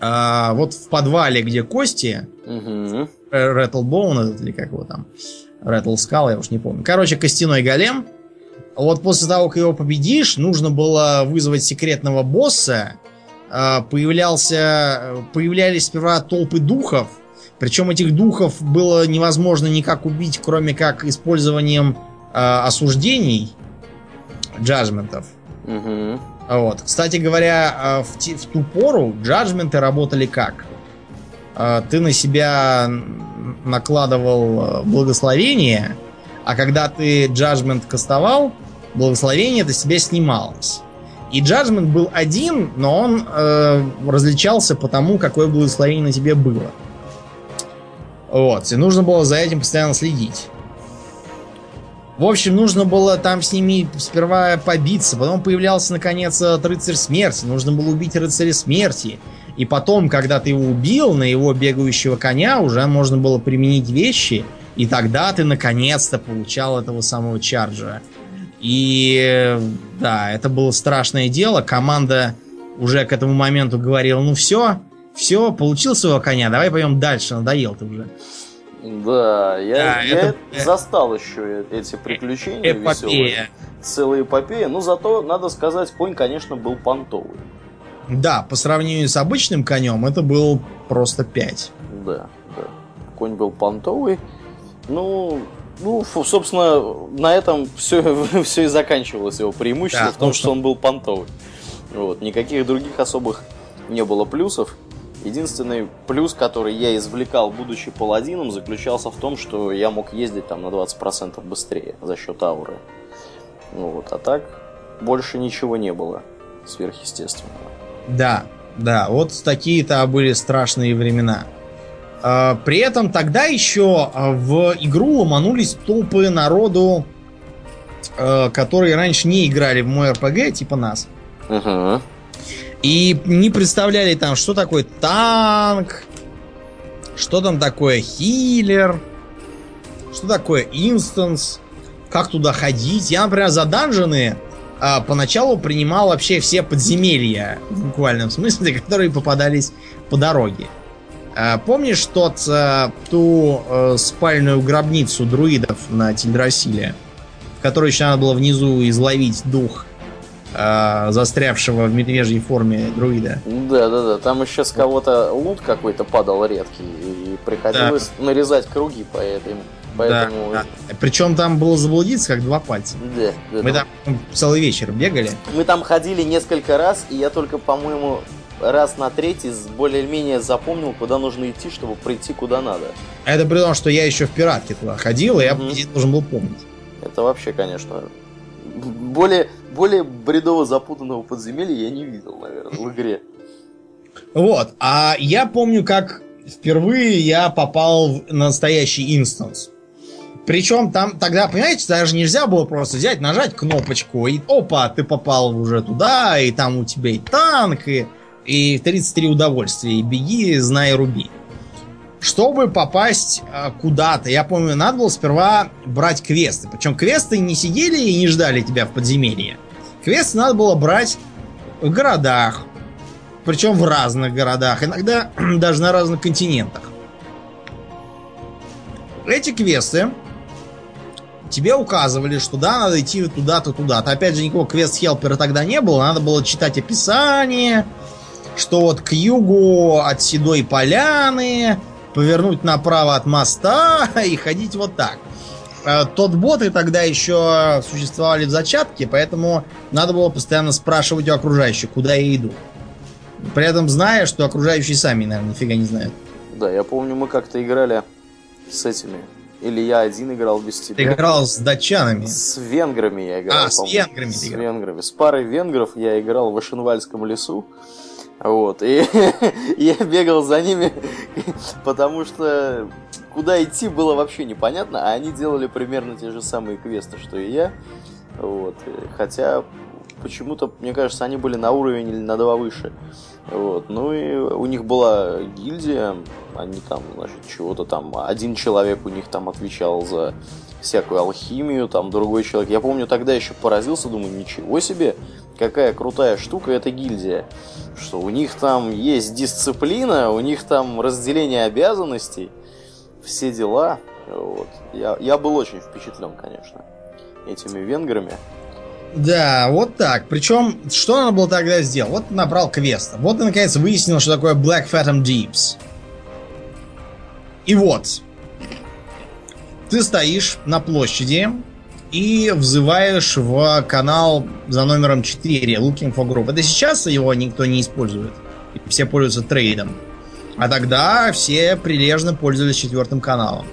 а, вот в подвале, где кости, Угу. Этот или как его там, Скал, я уж не помню. Короче, костяной голем. Вот после того, как его победишь, нужно было вызвать секретного босса. А, Появлялся, появлялись сперва толпы духов. Причем этих духов было невозможно никак убить, кроме как использованием а, осуждений, джаджментов. Угу. Вот. Кстати говоря, а, в, в ту пору джаджменты работали как? А, Ты на себя накладывал э, благословение, а когда ты джаджмент кастовал, благословение это с себя снималось. И джаджмент был один, но он э, различался по тому, какое благословение на тебе было. Вот. И нужно было за этим постоянно следить. В общем, нужно было там с ними сперва побиться, потом появлялся наконец этот рыцарь смерти. Нужно было убить рыцаря смерти. И потом, когда ты его убил, на его бегающего коня уже можно было применить вещи, и тогда ты наконец-то получал этого самого чарджера. И э, да, это было страшное дело. Команда уже к этому моменту говорила, ну все, все, получил своего коня, давай пойдем дальше, надоел ты уже. Да, я, Да, я это- застал еще эти приключения веселые. Эпопея. Целая эпопея. Ну, зато, надо сказать, конь, конечно, был понтовый. Да, по сравнению с обычным конем, это был просто 5. Да, да. Конь был понтовый. Ну, ну, собственно, на этом все, все и заканчивалось его преимущество Да, в том, ну, что он был понтовый. Вот, никаких других особых не было плюсов. Единственный плюс, который я извлекал, будучи паладином, заключался в том, что я мог ездить там на 20% быстрее за счет ауры. Ну вот, а так больше ничего не было сверхъестественного. Да, да, вот такие-то были страшные времена. А, При этом тогда еще а, в игру ломанулись толпы народу, а, которые раньше не играли в мой РПГ, типа нас. Угу. И не представляли там, что такое танк, что там такое хилер, что такое инстанс, как туда ходить. Я, например, за данжены а, поначалу принимал вообще все подземелья, в буквальном смысле, которые попадались по дороге. А, помнишь тот, а, ту э, спальную гробницу друидов на Тильдрасиле, в которой еще надо было внизу изловить дух а, застрявшего в медвежьей форме друида? Да, да, да. Там еще с кого-то лут какой-то падал редкий, и приходилось нарезать круги по этому. Поэтому. Да, да. Причем там было заблудиться, как два пальца. Да, да, Мы да. там целый вечер бегали. Мы там ходили несколько раз, и я только, по-моему, раз на третий более-менее запомнил, куда нужно идти, чтобы прийти куда надо. А Это при том, что я еще в пиратке туда ходил, и я по идее, должен был помнить. Это вообще, конечно, более, более бредово запутанного подземелья я не видел, наверное, в игре. Вот. А я помню, как впервые я попал в настоящий инстанс. Причем там тогда, понимаете, даже нельзя было просто взять, нажать кнопочку, и опа, ты попал уже туда, и там у тебя и танк, и, и 33 удовольствия, и беги, знай, руби. Чтобы попасть э, куда-то, я помню, надо было сперва брать квесты. Причем квесты не сидели и не ждали тебя в подземелье. Квесты надо было брать в городах, причем в разных городах, иногда даже на разных континентах. Эти квесты тебе указывали, что да, надо идти туда-то, туда-то. Опять же, никакого квест-хелпера тогда не было, надо было читать описание, что вот к югу от Седой Поляны, повернуть направо от моста и ходить вот так. Э, Тот боты тогда еще существовали в зачатке, поэтому надо было постоянно спрашивать у окружающих, куда я иду. При этом зная, что окружающие сами, наверное, нифига не знают. Да, я помню, мы как-то играли с этими. Или я один играл без тебя. Ты играл с датчанами. С венграми я играл. А, с венграми С играл. венграми. С парой венгров я играл в Ишенвальском лесу. Вот. И я бегал за ними, потому что куда идти было вообще непонятно, а они делали примерно те же самые квесты, что и я. Вот. Хотя почему-то, мне кажется, они были на уровень или на два выше. Вот. Ну и у них была гильдия, они там, значит, чего-то там, один человек у них там отвечал за всякую алхимию, там другой человек. Я помню, тогда еще поразился, думаю, ничего себе, какая крутая штука эта гильдия. Что у них там есть дисциплина, у них там разделение обязанностей, все дела. Вот. Я, я был очень впечатлен, конечно, этими венграми. Да, вот так. Причем, что надо было тогда сделать? Вот набрал квест. Вот наконец выяснил, что такое Black Phantom Deeps. И вот. Ты стоишь на площади и взываешь в канал за номером 4 Looking for Group. Это сейчас его никто не использует. Все пользуются трейдом. А тогда все прилежно пользовались четвертым каналом.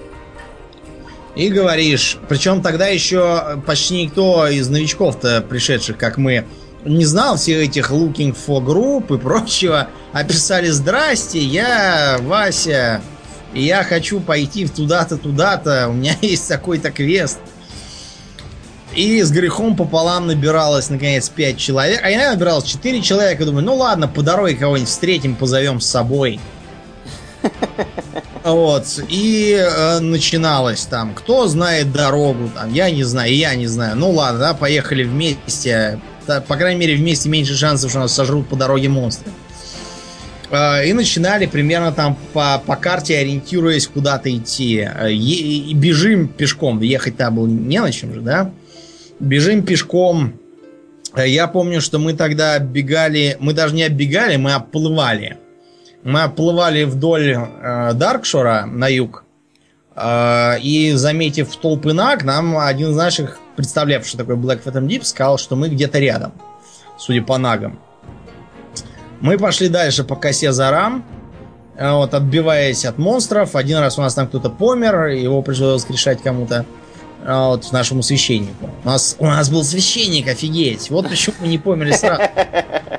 И говоришь, причем тогда еще почти никто из новичков-то пришедших, как мы, не знал всех этих looking for групп и прочего, а писали «Здрасте, я Вася, и я хочу пойти в туда-то, туда-то, у меня есть такой-то квест». И с грехом пополам набиралось, наконец, 5 человек. А иногда набиралось 4 человека. Думаю, ну ладно, по дороге кого-нибудь встретим, позовем с собой. Вот. И э, начиналось там, кто знает дорогу, там, я не знаю, я не знаю. Ну ладно, да, поехали вместе. Да, по крайней мере, вместе меньше шансов, что нас сожрут по дороге монстры. Э, и начинали примерно там по, по карте, ориентируясь куда-то идти. Э, и бежим пешком. Ехать-то было не на чем же, да? Бежим пешком. Я помню, что мы тогда бегали, мы даже не оббегали, мы оплывали мы оплывали вдоль э, Даркшора на юг. Э, и, заметив толпы наг, нам один из наших, представлявший, что такое Black Phantom Deep, сказал, что мы где-то рядом, судя по нагам. Мы пошли дальше по косе Зарам, э, вот, отбиваясь от монстров. Один раз у нас там кто-то помер, его пришлось воскрешать кому-то. Вот нашему священнику. У нас, у нас был священник, офигеть. Вот почему мы не померли сразу.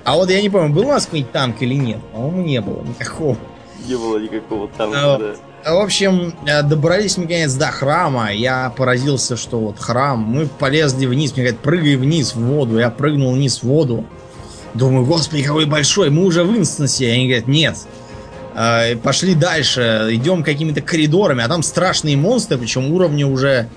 А вот я не помню, был у нас какой-нибудь танк или нет? По-моему, не было никакого. Не было никакого танка, а, да. В общем, э, добрались мы, наконец, до храма. Я поразился, что вот храм. Мы полезли вниз. Мне говорят, прыгай вниз в воду. Я прыгнул вниз в воду. Думаю, господи, какой большой. Мы уже в инстансе. Они говорят, нет. Э, пошли дальше. Идем какими-то коридорами. А там страшные монстры. Причем уровни уже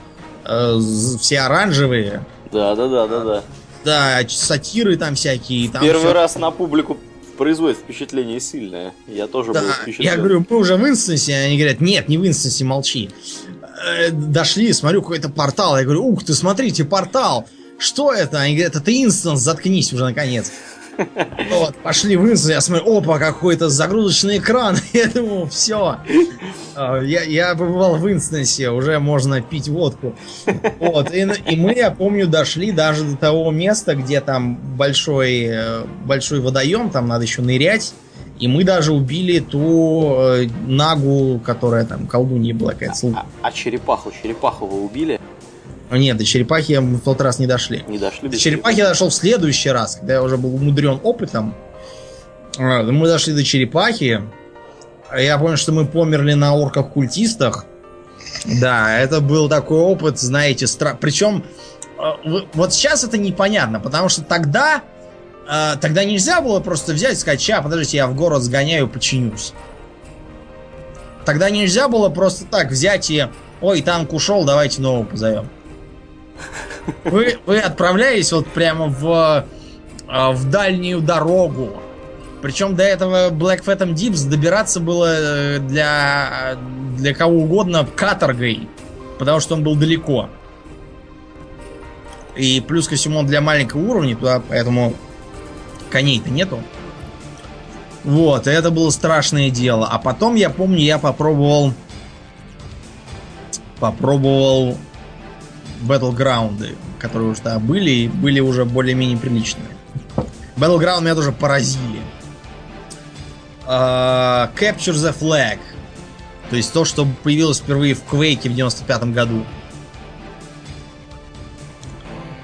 э, все оранжевые. Да, да, да, да, да. Да, сатиры там всякие. Там Первый все... раз на публику производит впечатление сильное. Я тоже да, был впечатлен. Я говорю, мы уже в инстансе. Они говорят, нет, не в инстансе, молчи. Э, дошли, смотрю, какой-то портал. Я говорю, ух ты, смотрите, портал. Что это? Они говорят, это инстанс, заткнись уже наконец. Вот, пошли в инстанс, я смотрю, опа, какой-то загрузочный экран. Я думаю, все. А, я, я побывал в инстансе, уже можно пить водку. Вот, и, и мы, я помню, дошли даже до того места, где там большой, э, большой водоем, там надо еще нырять. И мы даже убили ту э, нагу, которая там колдунья была какая-то. А, а черепаху, черепаху вы убили? Нет, до черепахи мы в тот раз не дошли. Не дошли до, до черепахи я дошел в следующий раз, когда я уже был умудрен опытом. А, мы дошли до черепахи. Я помню, что мы померли на орках-культистах. Да, это был такой опыт, знаете, стра... Причем а, вот сейчас это непонятно, потому что тогда а, тогда нельзя было просто взять и сказать, ща, подождите, я в город сгоняю, починюсь. Тогда нельзя было просто так взять и, ой, танк ушел, давайте нового позовем. Вы, вы отправляетесь вот прямо в, а, в дальнюю дорогу. Причем до этого Black Phantom Deeps добираться было э, для, для кого угодно каторгой. Потому что он был далеко. И плюс ко всему он для маленького уровня, туда, поэтому коней-то нету. Вот, и это было страшное дело. А потом, я помню, я попробовал... Попробовал батлграунды, которые уже тогда были, и были уже более-менее приличные. Battleground меня тоже поразили. Uh, Capture the Flag. То есть то, что появилось впервые в Quake в 95 году.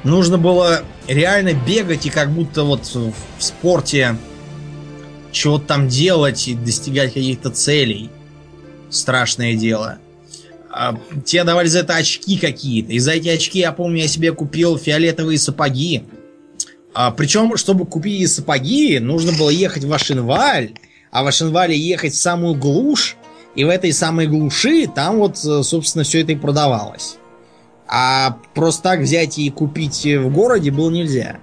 Нужно было реально бегать и как будто вот в спорте чего-то там делать и достигать каких-то целей. Страшное дело а, тебе давали за это очки какие-то. И за эти очки, я помню, я себе купил фиолетовые сапоги. А, причем, чтобы купить сапоги, нужно было ехать в Ашинваль, а в Ашинвале ехать в самую глушь, и в этой самой глуши там вот, э, собственно, все это и продавалось. А просто так взять и купить в городе было нельзя.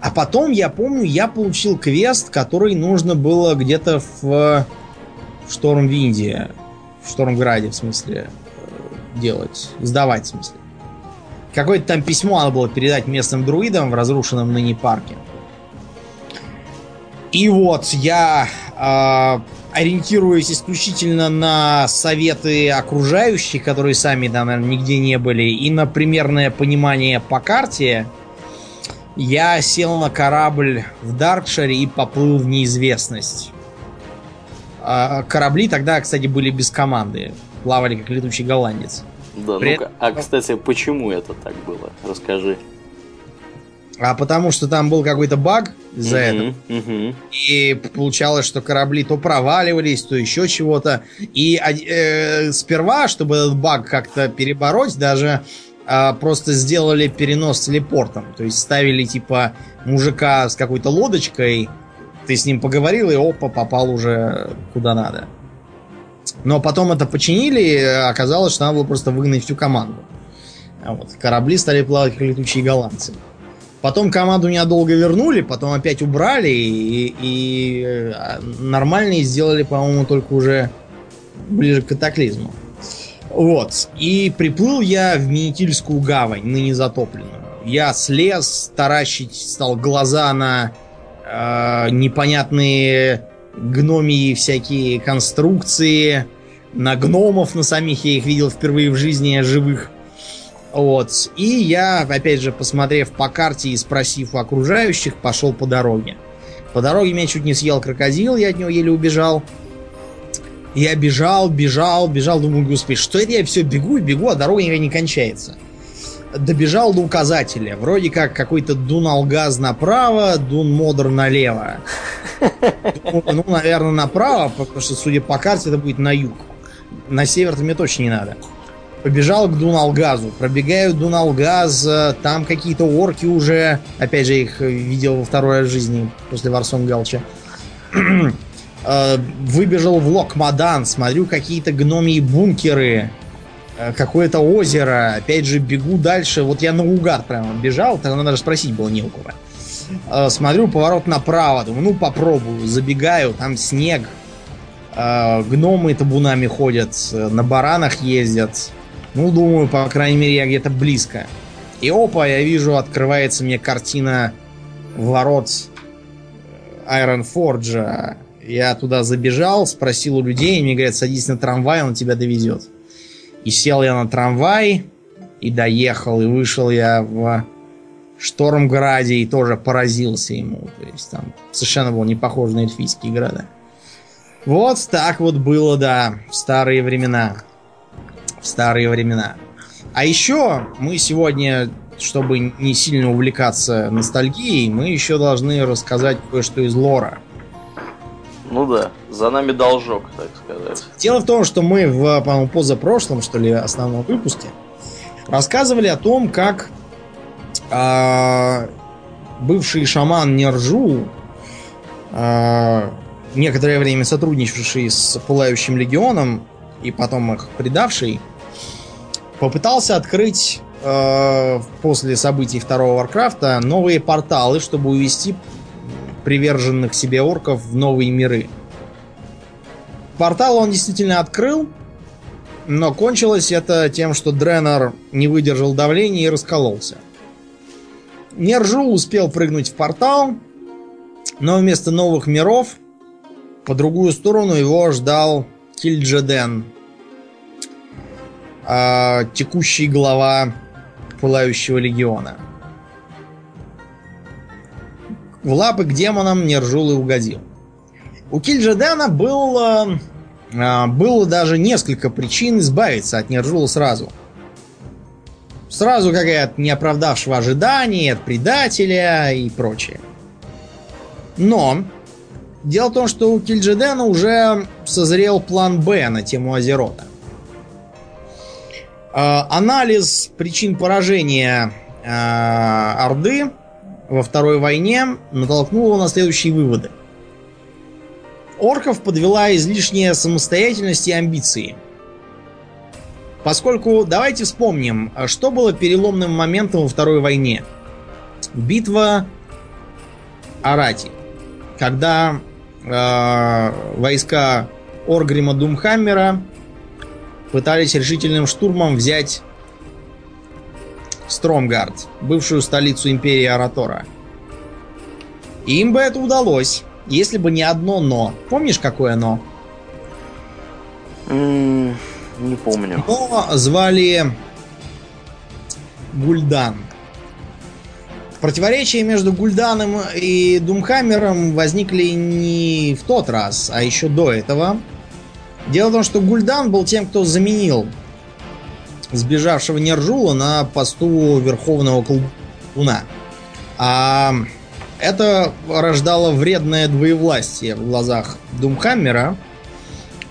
А потом, я помню, я получил квест, который нужно было где-то в, в Штормвинде, в Штормграде, в смысле, э, делать, сдавать, в смысле. Какое-то там письмо надо было передать местным друидам в разрушенном ныне парке. И вот я э, ориентируясь исключительно на советы окружающих, которые сами там, наверное, нигде не были, и на примерное понимание по карте, я сел на корабль в Даркшире и поплыл в неизвестность. А корабли тогда, кстати, были без команды. Плавали как летучий голландец. Да, При... ну-ка. А, кстати, почему это так было? Расскажи. А потому что там был какой-то баг из-за uh-huh, этого. Uh-huh. И получалось, что корабли то проваливались, то еще чего-то. И э, сперва, чтобы этот баг как-то перебороть, даже э, просто сделали перенос телепортом. То есть ставили типа мужика с какой-то лодочкой, ты с ним поговорил, и опа, попал уже куда надо. Но потом это починили, и оказалось, что надо было просто выгнать всю команду. А вот, корабли стали плавать как летучие голландцы. Потом команду ненадолго вернули, потом опять убрали и, и э, нормальные сделали, по-моему, только уже ближе к катаклизму. Вот. И приплыл я в Минитильскую гавань, ныне затопленную. Я слез, таращить стал глаза на э, непонятные гномии всякие конструкции, на гномов на самих я их видел впервые в жизни живых. Вот. И я, опять же, посмотрев по карте и спросив у окружающих, пошел по дороге. По дороге меня чуть не съел крокодил, я от него еле убежал. Я бежал, бежал, бежал, думаю, господи, что это я все бегу и бегу, а дорога никогда не кончается. Добежал до указателя. Вроде как какой-то Дуналгаз направо, Дун Модер налево. Ну, наверное, направо, потому что, судя по карте, это будет на юг. На север-то мне точно не надо побежал к Дуналгазу. Пробегаю Дуналгаз, там какие-то орки уже, опять же, их видел во второй жизни после Варсон Галча. Э, выбежал в Локмадан, смотрю какие-то гномии бункеры, э, какое-то озеро. Опять же, бегу дальше. Вот я наугад прямо бежал, тогда надо спросить было не у кого. Э, смотрю, поворот направо, думаю, ну попробую. Забегаю, там снег, гномы табунами ходят, на баранах ездят. Ну, думаю, по крайней мере, я где-то близко. И опа, я вижу, открывается мне картина ворот Айрон Форджа. Я туда забежал, спросил у людей, мне говорят, садись на трамвай, он тебя довезет. И сел я на трамвай, и доехал, и вышел я в Штормграде, и тоже поразился ему. То есть там совершенно был не похож на эльфийские города. Вот так вот было, да, в старые времена в старые времена. А еще мы сегодня, чтобы не сильно увлекаться ностальгией, мы еще должны рассказать кое-что из лора. Ну да, за нами должок, так сказать. Дело в том, что мы в, по-моему, позапрошлом, что ли, основном выпуске рассказывали о том, как э, бывший шаман Нержу, э, некоторое время сотрудничавший с Пылающим Легионом и потом их предавший, попытался открыть э, после событий второго Варкрафта новые порталы, чтобы увести приверженных себе орков в новые миры. Портал он действительно открыл, но кончилось это тем, что Дренер не выдержал давления и раскололся. Нержу успел прыгнуть в портал, но вместо новых миров по другую сторону его ждал Кильджеден, э, текущий глава Пылающего Легиона. В лапы к демонам Нержул и угодил. У Кильджедана было, э, было даже несколько причин избавиться от Нержула сразу. Сразу как и от неоправдавшего ожиданий, от предателя и прочее. Но дело в том, что у Кильджедена уже созрел план Б на тему Азерота. Э, анализ причин поражения э, Орды во Второй войне натолкнул его на следующие выводы. Орков подвела излишняя самостоятельность и амбиции. Поскольку, давайте вспомним, что было переломным моментом во Второй войне. Битва Арати. Когда э, войска Оргрима Думхаммера пытались решительным штурмом взять Стромгард, бывшую столицу империи Аратора. им бы это удалось, если бы не одно «но». Помнишь, какое «но»? М, Не помню. Но звали Гульдан. Противоречия между Гульданом и Думхаммером возникли не в тот раз, а еще до этого. Дело в том, что Гульдан был тем, кто заменил сбежавшего Нержула на посту Верховного Колдуна. А это рождало вредное двоевластие в глазах Думхаммера.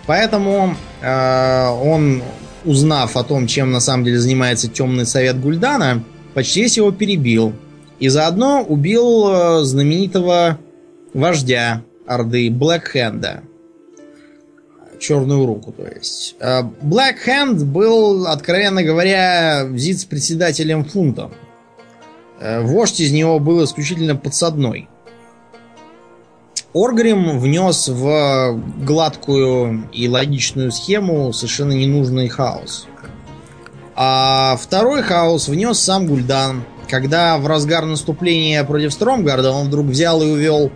Поэтому э, он, узнав о том, чем на самом деле занимается темный совет Гульдана, почти весь его перебил. И заодно убил э, знаменитого вождя Орды Блэкхенда. Черную руку, то есть. Э, Black Hand был, откровенно говоря, вице-председателем фунта. Э, Вождь из него был исключительно подсадной. Оргрим внес в гладкую и логичную схему совершенно ненужный хаос. А второй хаос внес сам Гульдан, когда в разгар наступления против Стромгарда он вдруг взял и увел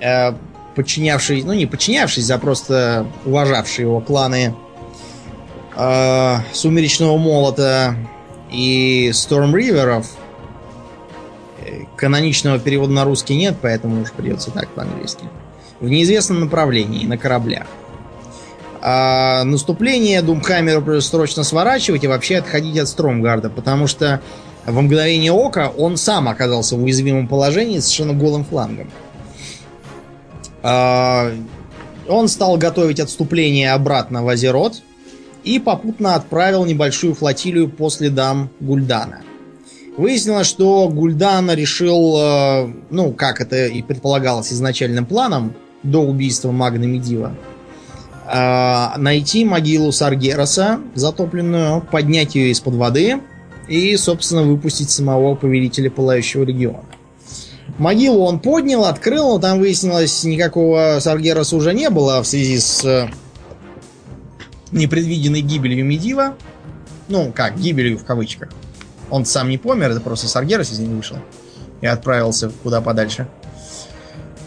э, подчинявший, ну не подчинявшись, а просто уважавшие его кланы э, Сумеречного Молота и Стормриверов. Э, Каноничного перевода на русский нет, поэтому уж придется так по-английски. В неизвестном направлении, на кораблях. А наступление Думхаммеру придется срочно сворачивать и вообще отходить от Стромгарда, потому что в мгновение ока он сам оказался в уязвимом положении совершенно голым флангом. А, Он стал готовить отступление обратно в Азерот и попутно отправил небольшую флотилию по следам Гульдана. Выяснилось, что Гульдан решил, э, ну, как это и предполагалось изначальным планом, до убийства Магна Медива, э, найти могилу Саргераса, затопленную, поднять ее из-под воды и, собственно, выпустить самого повелителя Пылающего Региона. Могилу он поднял, открыл, но там выяснилось, никакого Саргераса уже не было в связи с э, непредвиденной гибелью Медива. Ну, как, гибелью в кавычках. Он сам не помер, это просто Саргерас из него вышел. И отправился куда подальше.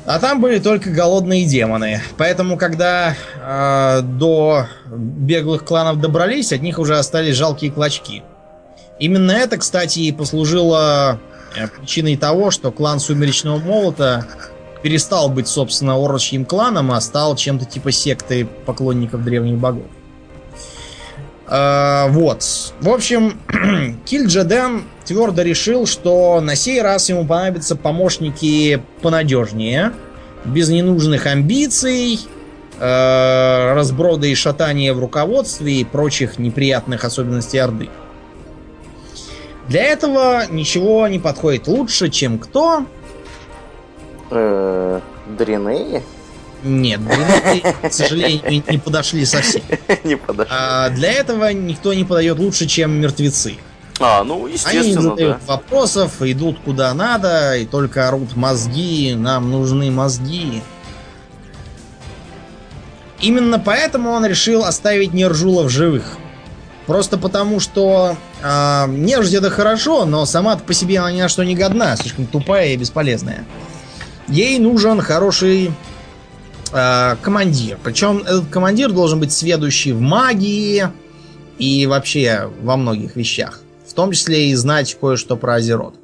А там были только голодные демоны. Поэтому, когда э, до беглых кланов добрались, от них уже остались жалкие клочки. Именно это, кстати, и послужило причиной того, что клан Сумеречного Молота перестал быть, собственно, орочьим кланом, а стал чем-то типа сектой поклонников древних богов. Э, вот. В общем, Кильджеден твердо решил, что на сей раз ему понадобятся помощники понадежнее, без ненужных амбиций, э, разброда и шатания в руководстве и прочих неприятных особенностей Орды. Для этого ничего не подходит лучше, чем кто? Э, Дринеи? Нет, дрянные, к сожалению, не подошли совсем. Не подошли. А для этого никто не подает лучше, чем мертвецы. А, ну, Они естественно, задают да. вопросов, идут куда надо, и только орут мозги, нам нужны мозги. Именно поэтому он решил оставить Нержула в живых. Просто потому, что э, нежить это хорошо, но сама по себе она ни на что не годна, слишком тупая и бесполезная. Ей нужен хороший э, командир. Причем этот командир должен быть сведущий в магии и вообще во многих вещах. В том числе и знать кое-что про Азерот.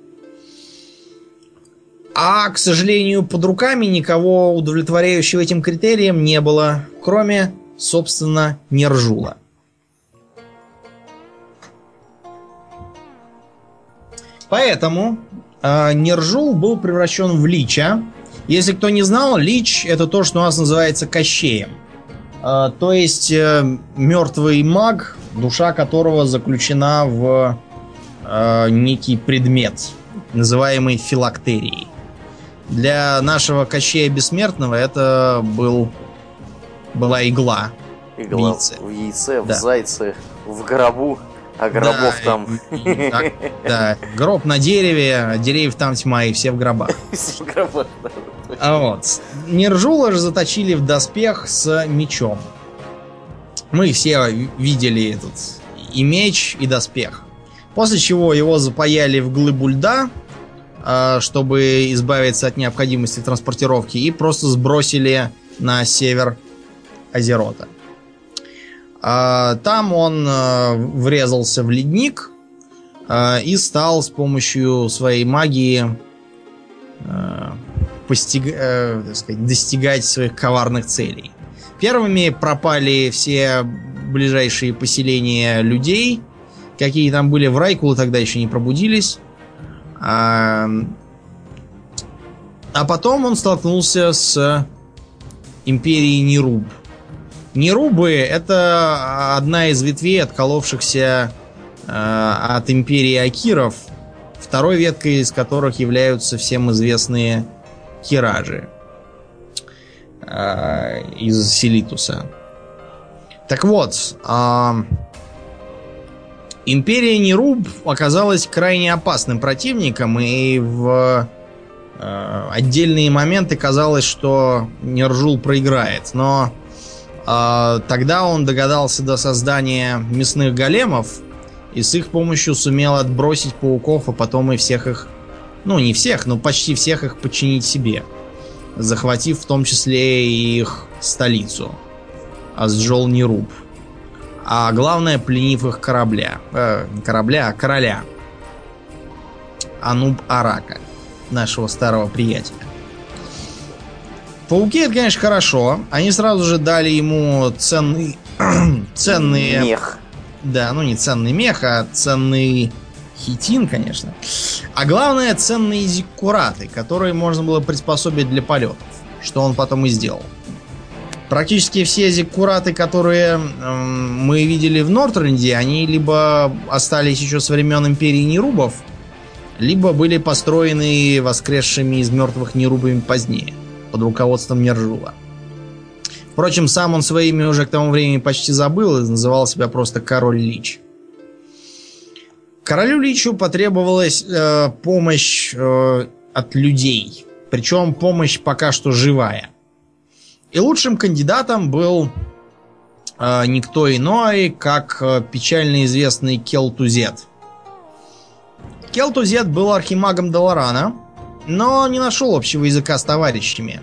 А, к сожалению, под руками никого удовлетворяющего этим критериям не было, кроме, собственно, Нержула. Поэтому э, Нержул был превращен в Лича. Если кто не знал, Лич это то, что у нас называется Кощеем. Э, то есть э, мертвый маг, душа которого заключена в э, некий предмет, называемый филактерией. Для нашего Кощея Бессмертного это был, была игла. Игла в яйце. в яйце, в Да. зайце, в гробу. А гробов Да, там... так, Да, гроб на дереве, деревьев там тьма, и все в гробах. Гробов, да. А вот. Нержула же заточили в доспех с мечом. Мы все видели этот и меч, и доспех. После чего его запаяли в глыбу льда, а, чтобы избавиться от необходимости транспортировки, и просто сбросили на север Азерота. А, Там он а, врезался в ледник а, и стал с помощью своей магии постиг- э, так сказать, достигать своих коварных целей. Первыми пропали все ближайшие поселения людей, какие там были в Райкулу, тогда еще не пробудились. А, а потом он столкнулся с империей Неруб. Нерубы это одна из ветвей, отколовшихся э, от империи Акиров, второй веткой из которых являются всем известные Киражи э, из Селитуса. Так вот, а, Империя Неруб оказалась крайне опасным противником, и в э, отдельные моменты казалось, что Нержул проиграет. Но э, тогда он догадался до создания мясных големов, и с их помощью сумел отбросить пауков, а потом и всех их, ну не всех, но почти всех их подчинить себе, захватив в том числе и их столицу, Азджол Неруб. А главное, пленив их корабля. Э, корабля, а короля. Ануб Арака, нашего старого приятеля. Пауки это, конечно, хорошо. Они сразу же дали ему ценный, ценные... Мех. Да, ну не ценный мех, а ценный хитин, конечно. А главное, ценные зиккураты, которые можно было приспособить для полетов. Что он потом и сделал. Практически все зиккураты, которые эм, мы видели в Нортренде, они либо остались еще со времен Империи Нерубов, либо были построены воскресшими из мертвых Нерубами позднее, под руководством Нержула. Впрочем, сам он своими уже к тому времени почти забыл и называл себя просто Король Лич. Королю Личу потребовалась э, помощь э, от людей. Причем помощь пока что живая. И лучшим кандидатом был э, никто иной, как э, печально известный Келтузет. Келтузет был архимагом Долорана, но не нашел общего языка с товарищами.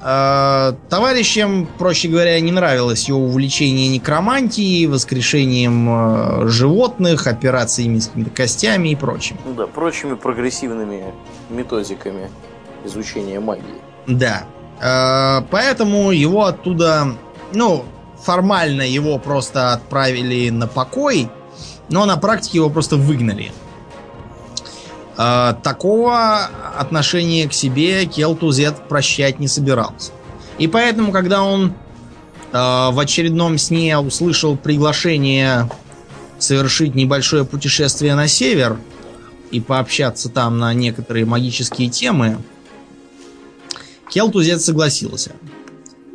Э, Товарищам, проще говоря, не нравилось его увлечение некромантией, воскрешением э, животных, операциями с какими-то костями и прочим. Ну да, прочими прогрессивными методиками изучения магии. Да. Э, Поэтому его оттуда, ну, формально его просто отправили на покой, но на практике его просто выгнали. Э, Такого отношения к себе Келтузет прощать не собирался. И поэтому, когда он э, в очередном сне услышал приглашение совершить небольшое путешествие на север и пообщаться там на некоторые магические темы, Келтузет согласился.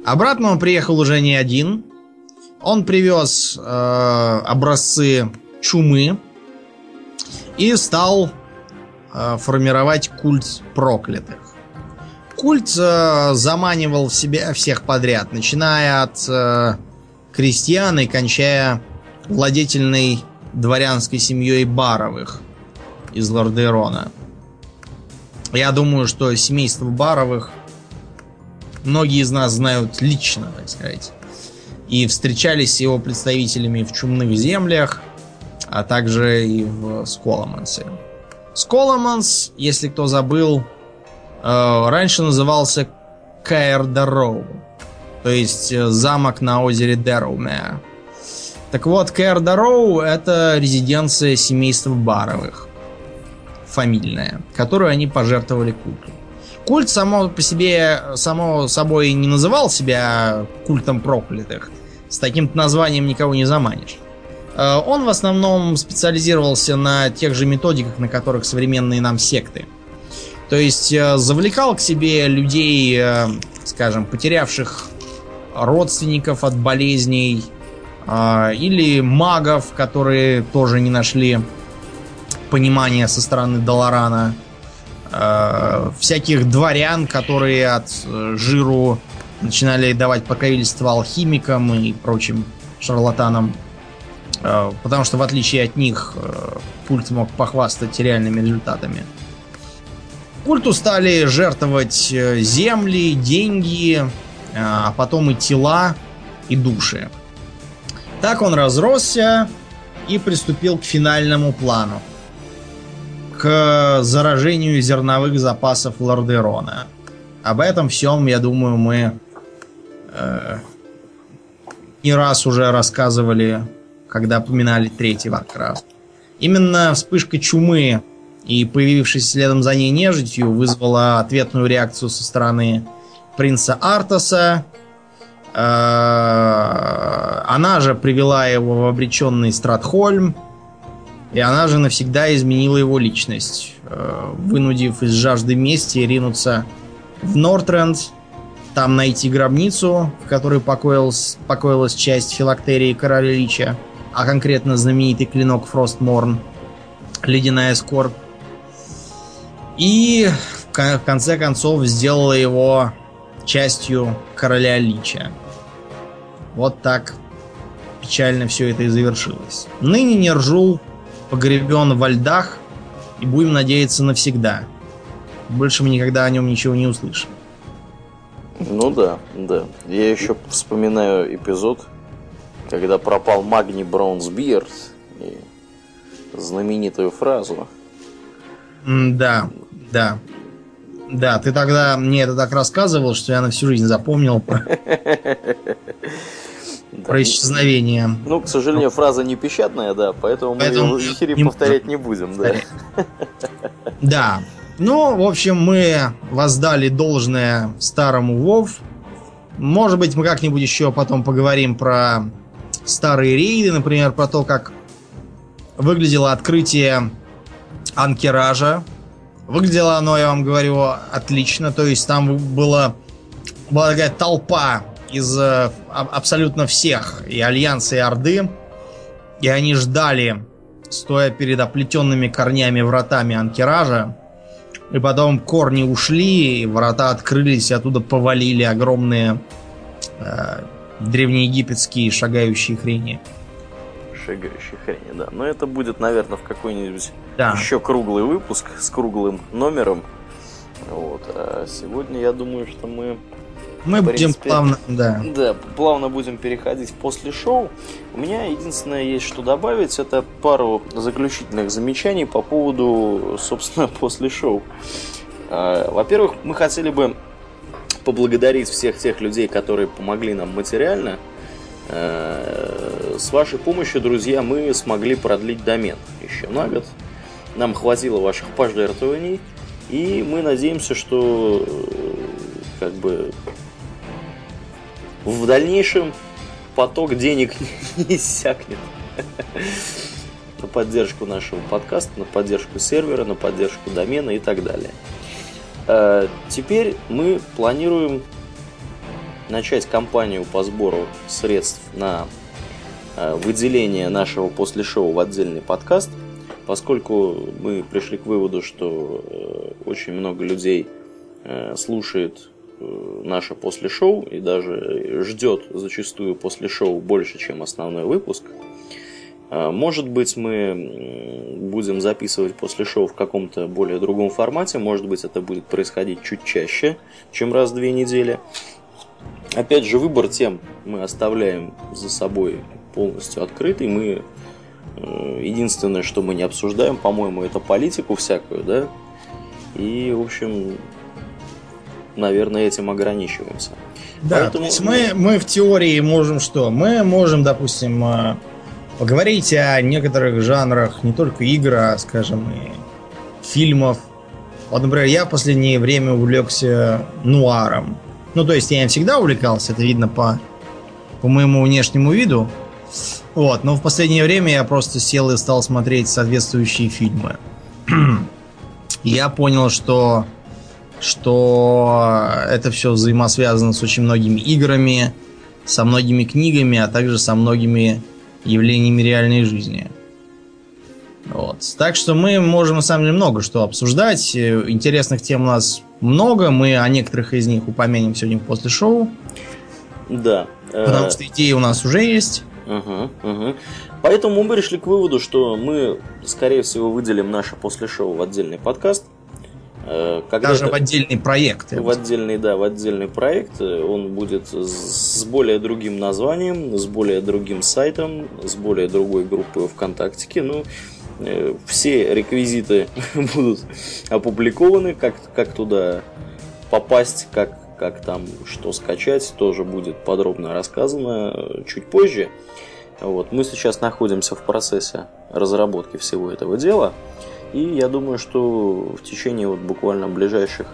Обратно он приехал уже не один. Он привез э, образцы чумы и стал формировать культ проклятых. Культ э, заманивал в себя всех подряд, начиная от э, крестьян и кончая владетельной дворянской семьей Баровых из Лордерона. Я думаю, что семейство Баровых многие из нас знают лично, так сказать. И встречались с его представителями в чумных землях, а также и в Сколомансе. Сколоманс, если кто забыл, э, раньше назывался Каэр Дарроу, то есть э, замок на озере Дэроумеа. Так вот, Каэр Дарроу это резиденция семейства Баровых, фамильная, которую они пожертвовали культу. Культ само по себе, само собой не называл себя культом проклятых. С таким названием никого не заманишь. Э, Он в основном специализировался на тех же методиках, на которых современные нам секты. То есть э, завлекал к себе людей, э, скажем, потерявших родственников от болезней, или магов, которые тоже не нашли понимания со стороны Долорана, всяких дворян, которые от жиру начинали давать покровительство алхимикам и прочим шарлатанам. А, потому что, в отличие от них, э, культ мог похвастать реальными результатами. Культу стали жертвовать э, земли, деньги, а потом и тела, и души. Так он разросся и приступил к финальному плану. К заражению зерновых запасов Лордерона. Об этом всем, я думаю, мы э, не раз уже рассказывали, когда поминали третий Warcraft. Именно вспышка чумы и появившаяся следом за ней нежить вызвала ответную реакцию со стороны принца Артаса, Э, она же привела его в обреченный Стратхольм, и она же навсегда изменила его личность, э, вынудив из жажды мести ринуться в Нортренд, там найти гробницу, в которой покоилась, покоилась часть филактерии короля Лича, а конкретно знаменитый клинок Фростморн, ледяная скорбь. И в конце концов сделала его частью короля Лича. Вот так печально все это и завершилось. Ныне Нержул погребен во льдах и будем надеяться навсегда. Больше мы никогда о нем ничего не услышим. Ну да, да. Я еще вспоминаю эпизод, когда пропал Магни Браунсбиерд и знаменитую фразу. Да, да. Да, ты тогда мне это так рассказывал, что я на всю жизнь запомнил. Про исчезновение. Ну, к сожалению, фраза не печатная, да, поэтому, поэтому мы ее в эфире не повторять не будем, да. Да. Ну, в общем, мы воздали должное старому Вов. Может быть, мы как-нибудь еще потом поговорим про старые рейды, например, про то, как выглядело открытие анкеража. Выглядело оно, я вам говорю, отлично. То есть там было, была такая толпа из э, абсолютно всех, и Альянса, и Орды. И они ждали, стоя перед оплетенными корнями вратами анкеража. И потом корни ушли, и врата открылись, и оттуда повалили огромные э, древнеегипетские шагающие хрени. Шагающие хрени, да. Но это будет, наверное, в какой-нибудь да. еще круглый выпуск с круглым номером. Вот. А сегодня я думаю, что мы мы в будем принципе, плавно, да. Да, плавно будем переходить после шоу. У меня единственное есть что добавить, это пару заключительных замечаний по поводу, собственно, после шоу. А, во-первых, мы хотели бы поблагодарить всех тех людей, которые помогли нам материально. А, с вашей помощью, друзья, мы смогли продлить домен еще на год. Нам хватило ваших пожертвований. И мы надеемся, что как бы в дальнейшем поток денег не иссякнет на поддержку нашего подкаста, на поддержку сервера, на поддержку домена и так далее. Э, теперь мы планируем начать кампанию по сбору средств на э, выделение нашего после шоу в отдельный подкаст, поскольку мы пришли к выводу, что э, очень много людей слушает наше после шоу и даже ждет зачастую после шоу больше, чем основной выпуск. А, может быть, мы будем записывать после шоу в каком-то более другом формате. Может быть, это будет происходить чуть чаще, чем раз в две недели. Опять же, выбор тем мы оставляем за собой полностью открытый. Мы э, единственное, что мы не обсуждаем, по-моему, это политику всякую, да. И, в общем, наверное, этим ограничиваемся. Да, Поэтому... то есть мы, мы в теории можем что? Мы можем, допустим, э, поговорить о некоторых жанрах, не только игр, а, скажем, и фильмов. Вот, например, я в последнее время увлекся нуаром. Ну, то есть я не всегда увлекался, это видно по, по моему внешнему виду. Вот, но в последнее время я просто сел и стал смотреть соответствующие фильмы. я понял, что что это все взаимосвязано с очень многими играми, со многими книгами, а также со многими явлениями реальной жизни. Вот. Так что мы можем на самом деле много что обсуждать. Э, интересных тем у нас много. Мы о некоторых из них упомянем сегодня после шоу. Да. Потому что идеи у нас уже есть. Угу, угу. Поэтому мы пришли к выводу, что мы, скорее всего, выделим наше после шоу в отдельный подкаст. Э, когда Даже в отдельный проект. В отдельный, да, в отдельный проект. Он будет с более другим названием, с более другим сайтом, с более другой группой ВКонтакте. Ну, э, все реквизиты будут опубликованы, как, как туда попасть, как, как там что скачать, тоже будет подробно рассказано чуть позже. Вот. Мы сейчас находимся в процессе разработки всего этого дела. И я думаю, что в течение вот буквально ближайших,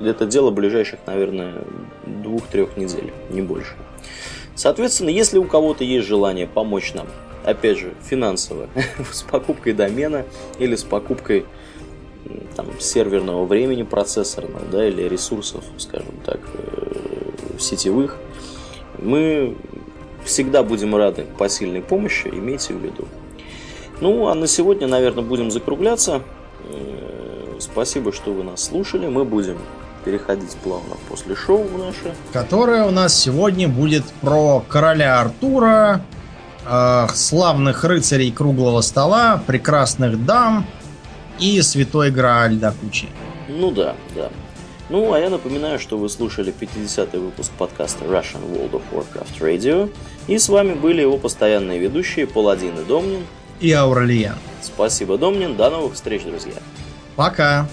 это дело ближайших, наверное, двух-трех недель, не больше. Соответственно, если у кого-то есть желание помочь нам, опять же, финансово, с покупкой домена или с покупкой там, серверного времени процессорного, да, или ресурсов, скажем так, э, сетевых, мы всегда будем рады посильной помощи, имейте в виду. Ну, а на сегодня, наверное, будем закругляться. Э, спасибо, что вы нас слушали. Мы будем переходить плавно после шоу наше. Которое у нас сегодня будет про короля Артура, э, славных рыцарей круглого стола, прекрасных дам и святой Грааль до кучи. Ну да, да. Ну, а я напоминаю, что вы слушали 50-й выпуск подкаста Russian World of Warcraft Radio. И с вами были его постоянные ведущие Паладин и Домнин и Ауралиен. Спасибо, Домнин. До новых встреч, друзья. Пока.